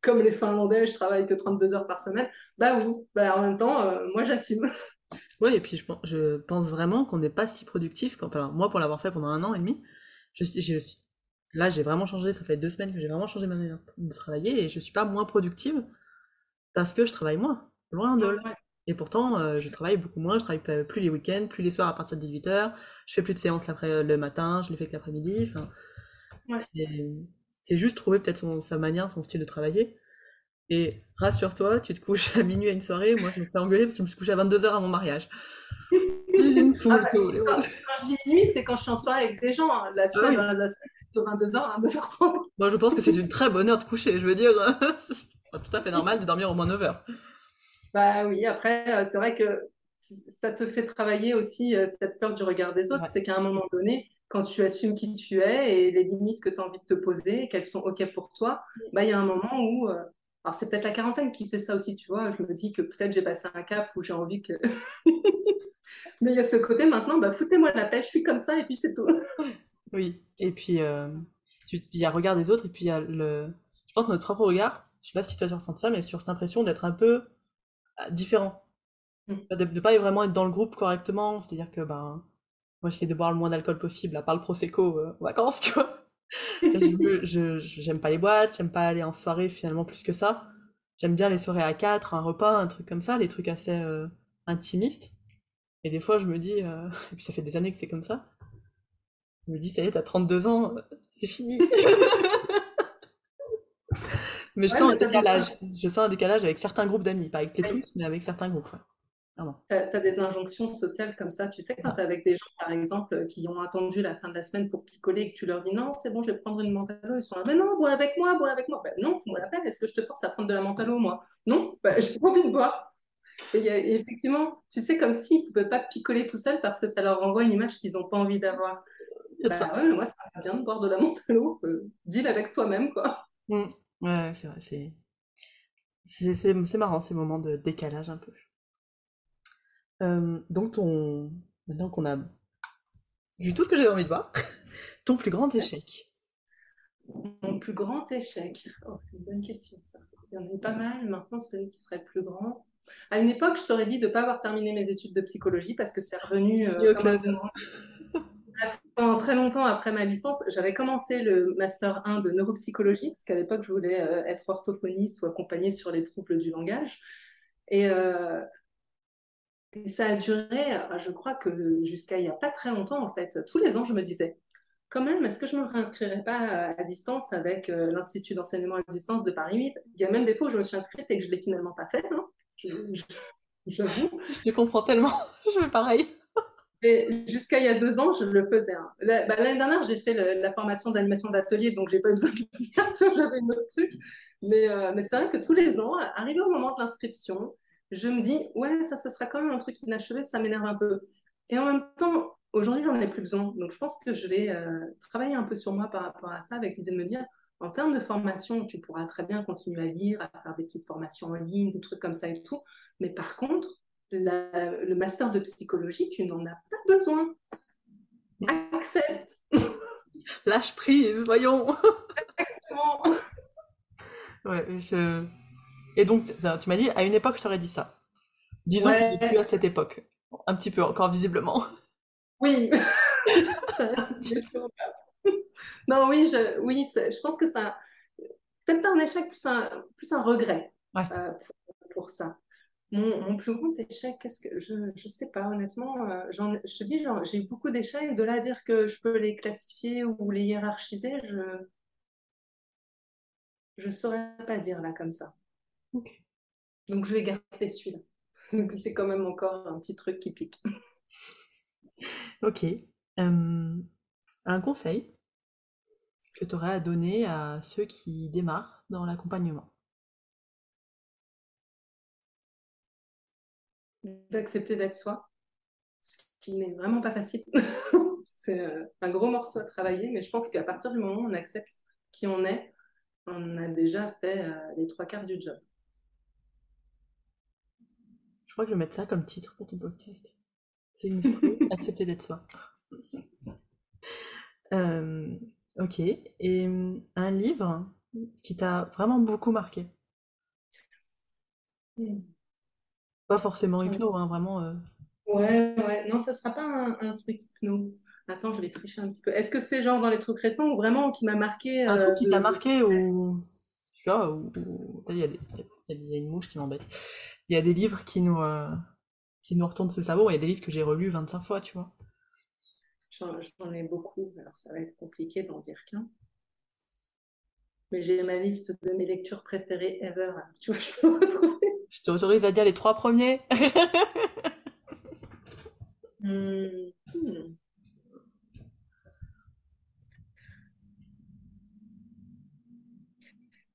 comme les Finlandais, je travaille que 32 heures par semaine. Bah oui, bah en même temps, moi j'assume. Oui, et puis je, je pense vraiment qu'on n'est pas si productif quand. Alors, moi, pour l'avoir fait pendant un an et demi, je, je, là, j'ai vraiment changé. Ça fait deux semaines que j'ai vraiment changé ma manière de travailler et je suis pas moins productive parce que je travaille moins. Loin de là. Et pourtant, euh, je travaille beaucoup moins. Je travaille plus les week-ends, plus les soirs à partir de 18h. Je fais plus de séances le matin, je les fais que l'après-midi. Enfin, c'est juste trouver peut-être sa manière, son style de travailler. Et rassure-toi, tu te couches à minuit à une soirée, moi je me fais engueuler parce que je me suis couchée à 22h à mon mariage. Ah bah, quand, je dis minuit, c'est quand je suis en soirée avec des gens. Hein. La ah soirée, la c'est plutôt 22h, 22h30. Moi je pense que c'est une très bonne heure de coucher. Je veux dire, c'est tout à fait normal de dormir au moins 9 h Bah oui, après, euh, c'est vrai que ça te fait travailler aussi euh, cette peur du regard des autres. C'est qu'à un moment donné, quand tu assumes qui tu es et les limites que tu as envie de te poser et qu'elles sont OK pour toi, bah, il y a un moment où. Euh, alors, c'est peut-être la quarantaine qui fait ça aussi, tu vois. Je me dis que peut-être j'ai passé un cap où j'ai envie que. Mais il y a ce côté maintenant, bah, foutez-moi la paix, je suis comme ça et puis c'est tout. oui, et puis euh, il y a le regard des autres et puis il y a le. Je pense que notre propre regard, je sais pas si tu as ressenti ça, mais sur cette impression d'être un peu euh, différent. Mm. De ne pas vraiment être dans le groupe correctement, c'est-à-dire que ben, moi j'essaie de boire le moins d'alcool possible, à part le Prosecco euh, vacances, tu vois je j'aime pas les boîtes, j'aime pas aller en soirée finalement plus que ça. J'aime bien les soirées à quatre, un repas, un truc comme ça, les trucs assez euh, intimistes. Et des fois, je me dis, euh, et puis ça fait des années que c'est comme ça, je me dis, ça y est, t'as 32 ans, c'est fini. mais je sens un décalage. Je sens un décalage avec certains groupes d'amis, pas avec les tous, mais avec certains groupes. Tu as, des injonctions sociales comme ça. Tu sais, quand tu es avec des gens, par exemple, qui ont attendu la fin de la semaine pour picoler et que tu leur dis non, c'est bon, je vais prendre une mentalo, ils sont là, mais non, bois avec moi, bois avec moi. Ben non, fais-moi la peine, est-ce que je te force à prendre de la mentalo, moi? Non, ben, j'ai pas envie de boire. Et, effectivement, tu sais, comme s'ils ne pouvaient pas picoler tout seuls parce que ça leur renvoie une image qu'ils n'ont pas envie d'avoir. Bah, ouais, moi, ça va bien de boire de la mentalo. Euh, deal avec toi-même, quoi. Mmh. Ouais, c'est vrai, c'est. C'est marrant ces moments de décalage un peu. Euh, donc ton... Maintenant qu'on a vu tout ce que j'avais envie de voir, ton plus grand échec. Mon plus grand échec. Oh, c'est une bonne question ça. Il y en a pas mal. Maintenant, celui qui serait plus grand. À une époque, je t'aurais dit de ne pas avoir terminé mes études de psychologie parce que c'est revenu euh, pendant très longtemps après ma licence. J'avais commencé le master 1 de neuropsychologie parce qu'à l'époque, je voulais euh, être orthophoniste ou accompagner sur les troubles du langage. Et euh, et ça a duré, euh, je crois que jusqu'à il n'y a pas très longtemps, en fait. Tous les ans, je me disais, quand même, est-ce que je ne me réinscrirais pas à distance avec euh, l'Institut d'enseignement à distance de Paris 8 Il y a même des fois où je me suis inscrite et que je ne l'ai finalement pas fait. Hein. J'avoue. Je, te comprends tellement. je fais pareil. Et jusqu'à il y a deux ans, je le faisais. Hein. Bah, l'année dernière, j'ai fait la formation d'animation d'atelier, donc j'ai pas eu besoin de le faire. J'avais un autre truc. Mais, euh, mais c'est vrai que tous les ans, arrivé au moment de l'inscription, je me dis, ouais, ça, ça sera quand même un truc inachevé, ça m'énerve un peu. Et en même temps, aujourd'hui, j'en ai plus besoin. Donc, je pense que je vais euh, travailler un peu sur moi par rapport à ça, avec l'idée de me dire, en termes de formation, tu pourras très bien continuer à lire, à faire des petites formations en ligne, des trucs comme ça et tout. Mais par contre, le master de psychologie, tu n'en as pas besoin. Accepte. Lâche prise, voyons. Exactement. Ouais, je, et donc, tu m'as dit, à une époque, je t'aurais dit ça. Disons que plus à cette époque. Un petit peu encore, visiblement. Oui. non, oui, je, oui, je pense que ça. Peut-être pas un échec, plus un, plus un regret euh, pour, ça. Mon, mon, plus grand échec, qu'est-ce que je ne sais pas honnêtement. Euh, je te dis, j'ai eu beaucoup d'échecs. De là à dire que je peux les classifier ou les hiérarchiser, je ne saurais pas dire là comme ça. Donc je vais garder celui-là. c'est quand même encore un petit truc qui pique. Ok. Euh, un conseil que tu aurais à donner à ceux qui démarrent dans l'accompagnement? D'accepter d'être soi, ce qui n'est vraiment pas facile. c'est euh, un gros morceau à travailler, mais je pense qu'à partir du moment où on accepte qui on est, on a déjà fait euh, les trois quarts du job. Je crois que je vais mettre ça comme titre pour ton podcast. C'est une accepter d'être soi. Euh, ok. Et un livre qui t'a vraiment beaucoup marqué Hmm. Pas forcément hypno, hein, vraiment. euh, ouais. ouais. Non, ça sera pas un, un truc hypno. Attends, je vais tricher un petit peu. Est-ce que c'est genre dans les trucs récents ou vraiment qui m'a marqué Un truc euh, qui t'a marqué ou. Tu vois, ou. ou- Il y a des- il y a une mouche qui m'embête. Il y a des livres qui nous, euh, qui nous retournent le cerveau. Il y a des livres que j'ai relus 25 fois, tu vois. J'en ai beaucoup, alors ça va être compliqué d'en dire qu'un. Mais j'ai ma liste de mes lectures préférées ever. Tu vois, je peux retrouver. Je t'autorise à dire les trois premiers. Hmm,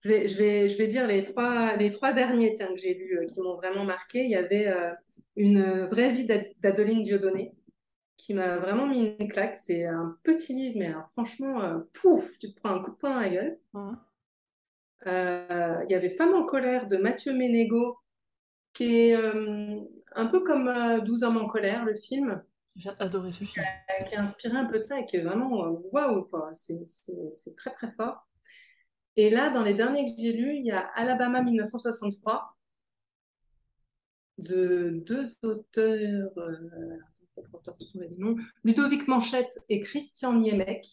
Je vais, je vais, je vais dire les trois, les trois derniers tiens, que j'ai lus euh, qui m'ont vraiment marqué. Il y avait euh, Une vraie vie d'Ad- d'Adeline Dieudonné qui m'a vraiment mis une claque. C'est un petit livre, mais alors, franchement, euh, pouf, tu te prends un coup de poing dans la gueule. Euh, il y avait Femme en colère de Mathieu Ménégo, qui est euh, un peu comme euh, 12 hommes en colère, le film, J'ai adoré ce film. qui a inspiré un peu de ça et qui est vraiment waouh, quoi. C'est- c'est très, très fort. Et là, dans les derniers que j'ai lus, il y a Alabama 1963 de deux auteurs, euh, Ludovic Manchette et Christian Niemek.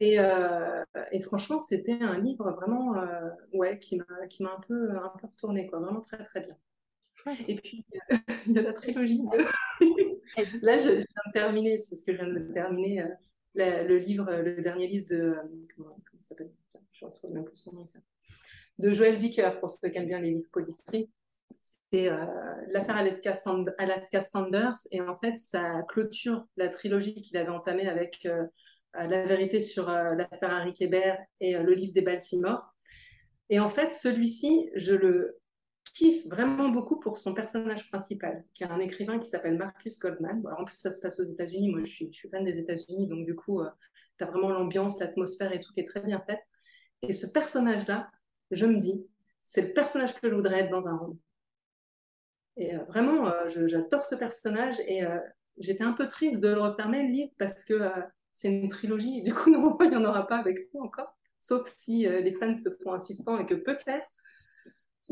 Et, euh, et franchement, c'était un livre vraiment euh, ouais, qui m'a un peu, un peu retourné, quoi. Vraiment très, très bien. Et puis, euh, il y a la trilogie. Là, je, je viens de terminer, c'est parce que je viens de terminer le livre, euh, le dernier livre de, euh, comment, s'appelle? Je retrouve même plus son nom, ça. De Joël Dicker, pour ceux qui aiment bien les livres policiers. C'est euh, l'affaire Alaska, Sand- Sanders, et en fait, ça clôture la trilogie qu'il avait entamée avec La vérité sur l'affaire Harry Kéber et le livre des Baltimore. Et en fait, celui-ci, je le kiffe vraiment beaucoup pour son personnage principal, qui est un écrivain qui s'appelle Marcus Goldman. Alors, en plus, ça se passe aux États-Unis. Moi, je suis, fan des États-Unis, donc du coup, tu as vraiment l'ambiance, l'atmosphère et tout qui est très bien fait. Et ce personnage-là, je me dis, c'est le personnage que je voudrais être dans un roman. Et euh, vraiment, euh, j'adore ce personnage et euh, j'étais un peu triste de le refermer le livre parce que euh, c'est une trilogie. Du coup, normalement, il n'y en aura pas avec nous encore, sauf si euh, les fans se font insistants et que peut-être,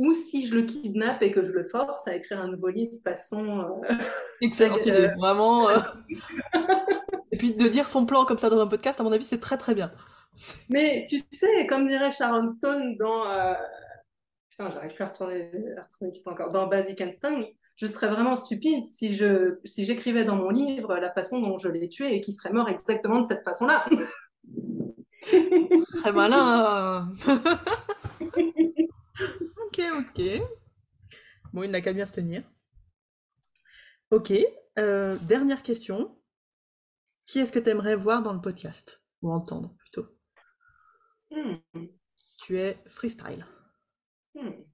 ou si je le kidnappe et que je le force à écrire un nouveau livre façon. euh, idée, vraiment. euh. Et puis de dire son plan comme ça dans un podcast, à mon avis, c'est très très bien. Mais tu sais, comme dirait Sharon Stone dans. euh, Putain, j'arrive plus à retourner, à titre encore. Dans Basic Instinct, je serais vraiment stupide si je si j'écrivais dans mon livre la façon dont je l'ai tué et qu'il serait mort exactement de cette façon-là. Très malin. Ok, ok. Bon, il n'a qu'à bien se tenir. Ok. euh, dernière question. Qui est-ce que tu aimerais voir dans le podcast? Ou entendre plutôt? Hmm, Tu es freestyle. hmm.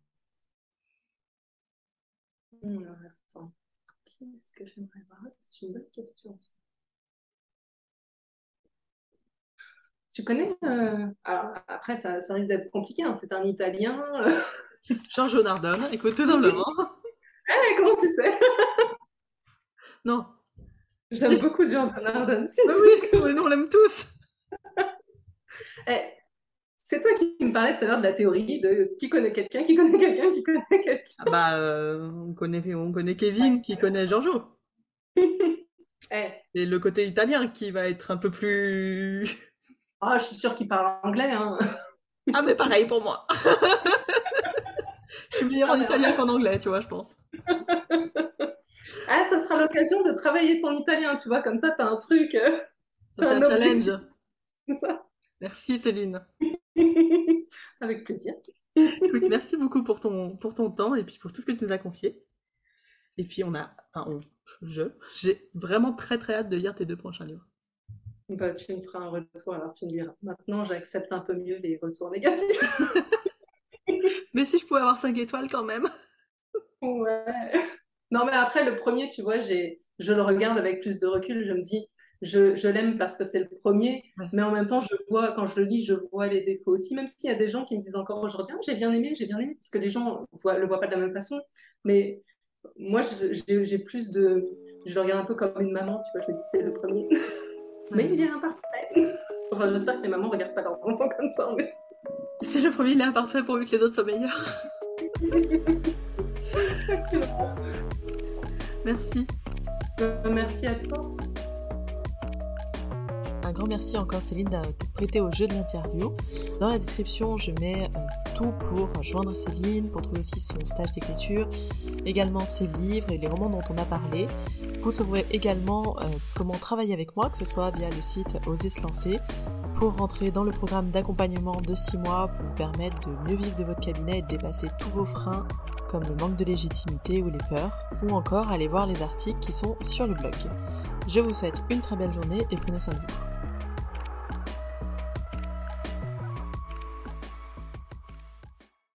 Hmm, alors, attends. Qui est-ce que j'aimerais voir? C'est une bonne question. Tu connais euh, Alors après, ça, ça risque d'être compliqué. hein, C'est un Italien. Giorgio Nardone, écoute, tout simplement. Eh, comment tu sais? Non. J'aime beaucoup. Si, Bah tu- oui, on l'aime tous. Eh, c'est toi qui me parlais tout à l'heure de la théorie de qui connaît quelqu'un, qui connaît quelqu'un, qui connaît quelqu'un. Ah bah, euh, on connaît, on connaît Kevin qui connaît Giorgio. Eh, Et le côté italien qui va être un peu plus... ah, je suis sûre qu'il parle anglais. Hein. Ah mais pareil pour moi. Je suis meilleure en italien qu'en anglais, tu vois, je pense. Ah, ça sera l'occasion de travailler ton italien, tu vois, comme ça, t'as un truc. euh, Ça un Un challenge. ça. Merci Céline. Avec plaisir. Écoute, merci beaucoup pour ton, pour ton temps et puis pour tout ce que tu nous as confié. Et puis on a, enfin on, je, j'ai vraiment très très hâte de lire tes deux prochains livres. Bah, tu me feras un retour, alors tu me diras. Maintenant, j'accepte un peu mieux les retours négatifs. Mais si je pouvais avoir 5 étoiles quand même. Ouais. Non, mais après, le premier, tu vois, j'ai, je le regarde avec plus de recul. Je me dis, je, je l'aime parce que c'est le premier, mais en même temps, je vois, quand je le lis, je vois les défauts aussi, même s'il y a des gens qui me disent encore aujourd'hui, ah, j'ai bien aimé, j'ai bien aimé, parce que les gens ne le voient pas de la même façon. Mais moi, j'ai plus de. Je le regarde un peu comme une maman, tu vois, je me dis, c'est le premier. mais il est imparfait. Enfin, j'espère que les mamans ne regardent pas leurs enfants comme ça, mais. C'est le premier, il est imparfait pourvu que les autres soient meilleurs. Merci. Euh, merci à toi. Un grand merci encore Céline d'être prêtée au jeu de l'interview. Dans la description, je mets euh, tout pour joindre Céline, pour trouver aussi son stage d'écriture, également ses livres et les romans dont on a parlé. Vous trouverez également euh, comment travailler avec moi, que ce soit via le site Oser se lancer, pour rentrer dans le programme d'accompagnement de 6 mois pour vous permettre de mieux vivre de votre cabinet et de dépasser tous vos freins comme le manque de légitimité ou les peurs, ou encore aller voir les articles qui sont sur le blog. Je vous souhaite une très belle journée et prenez soin de vous.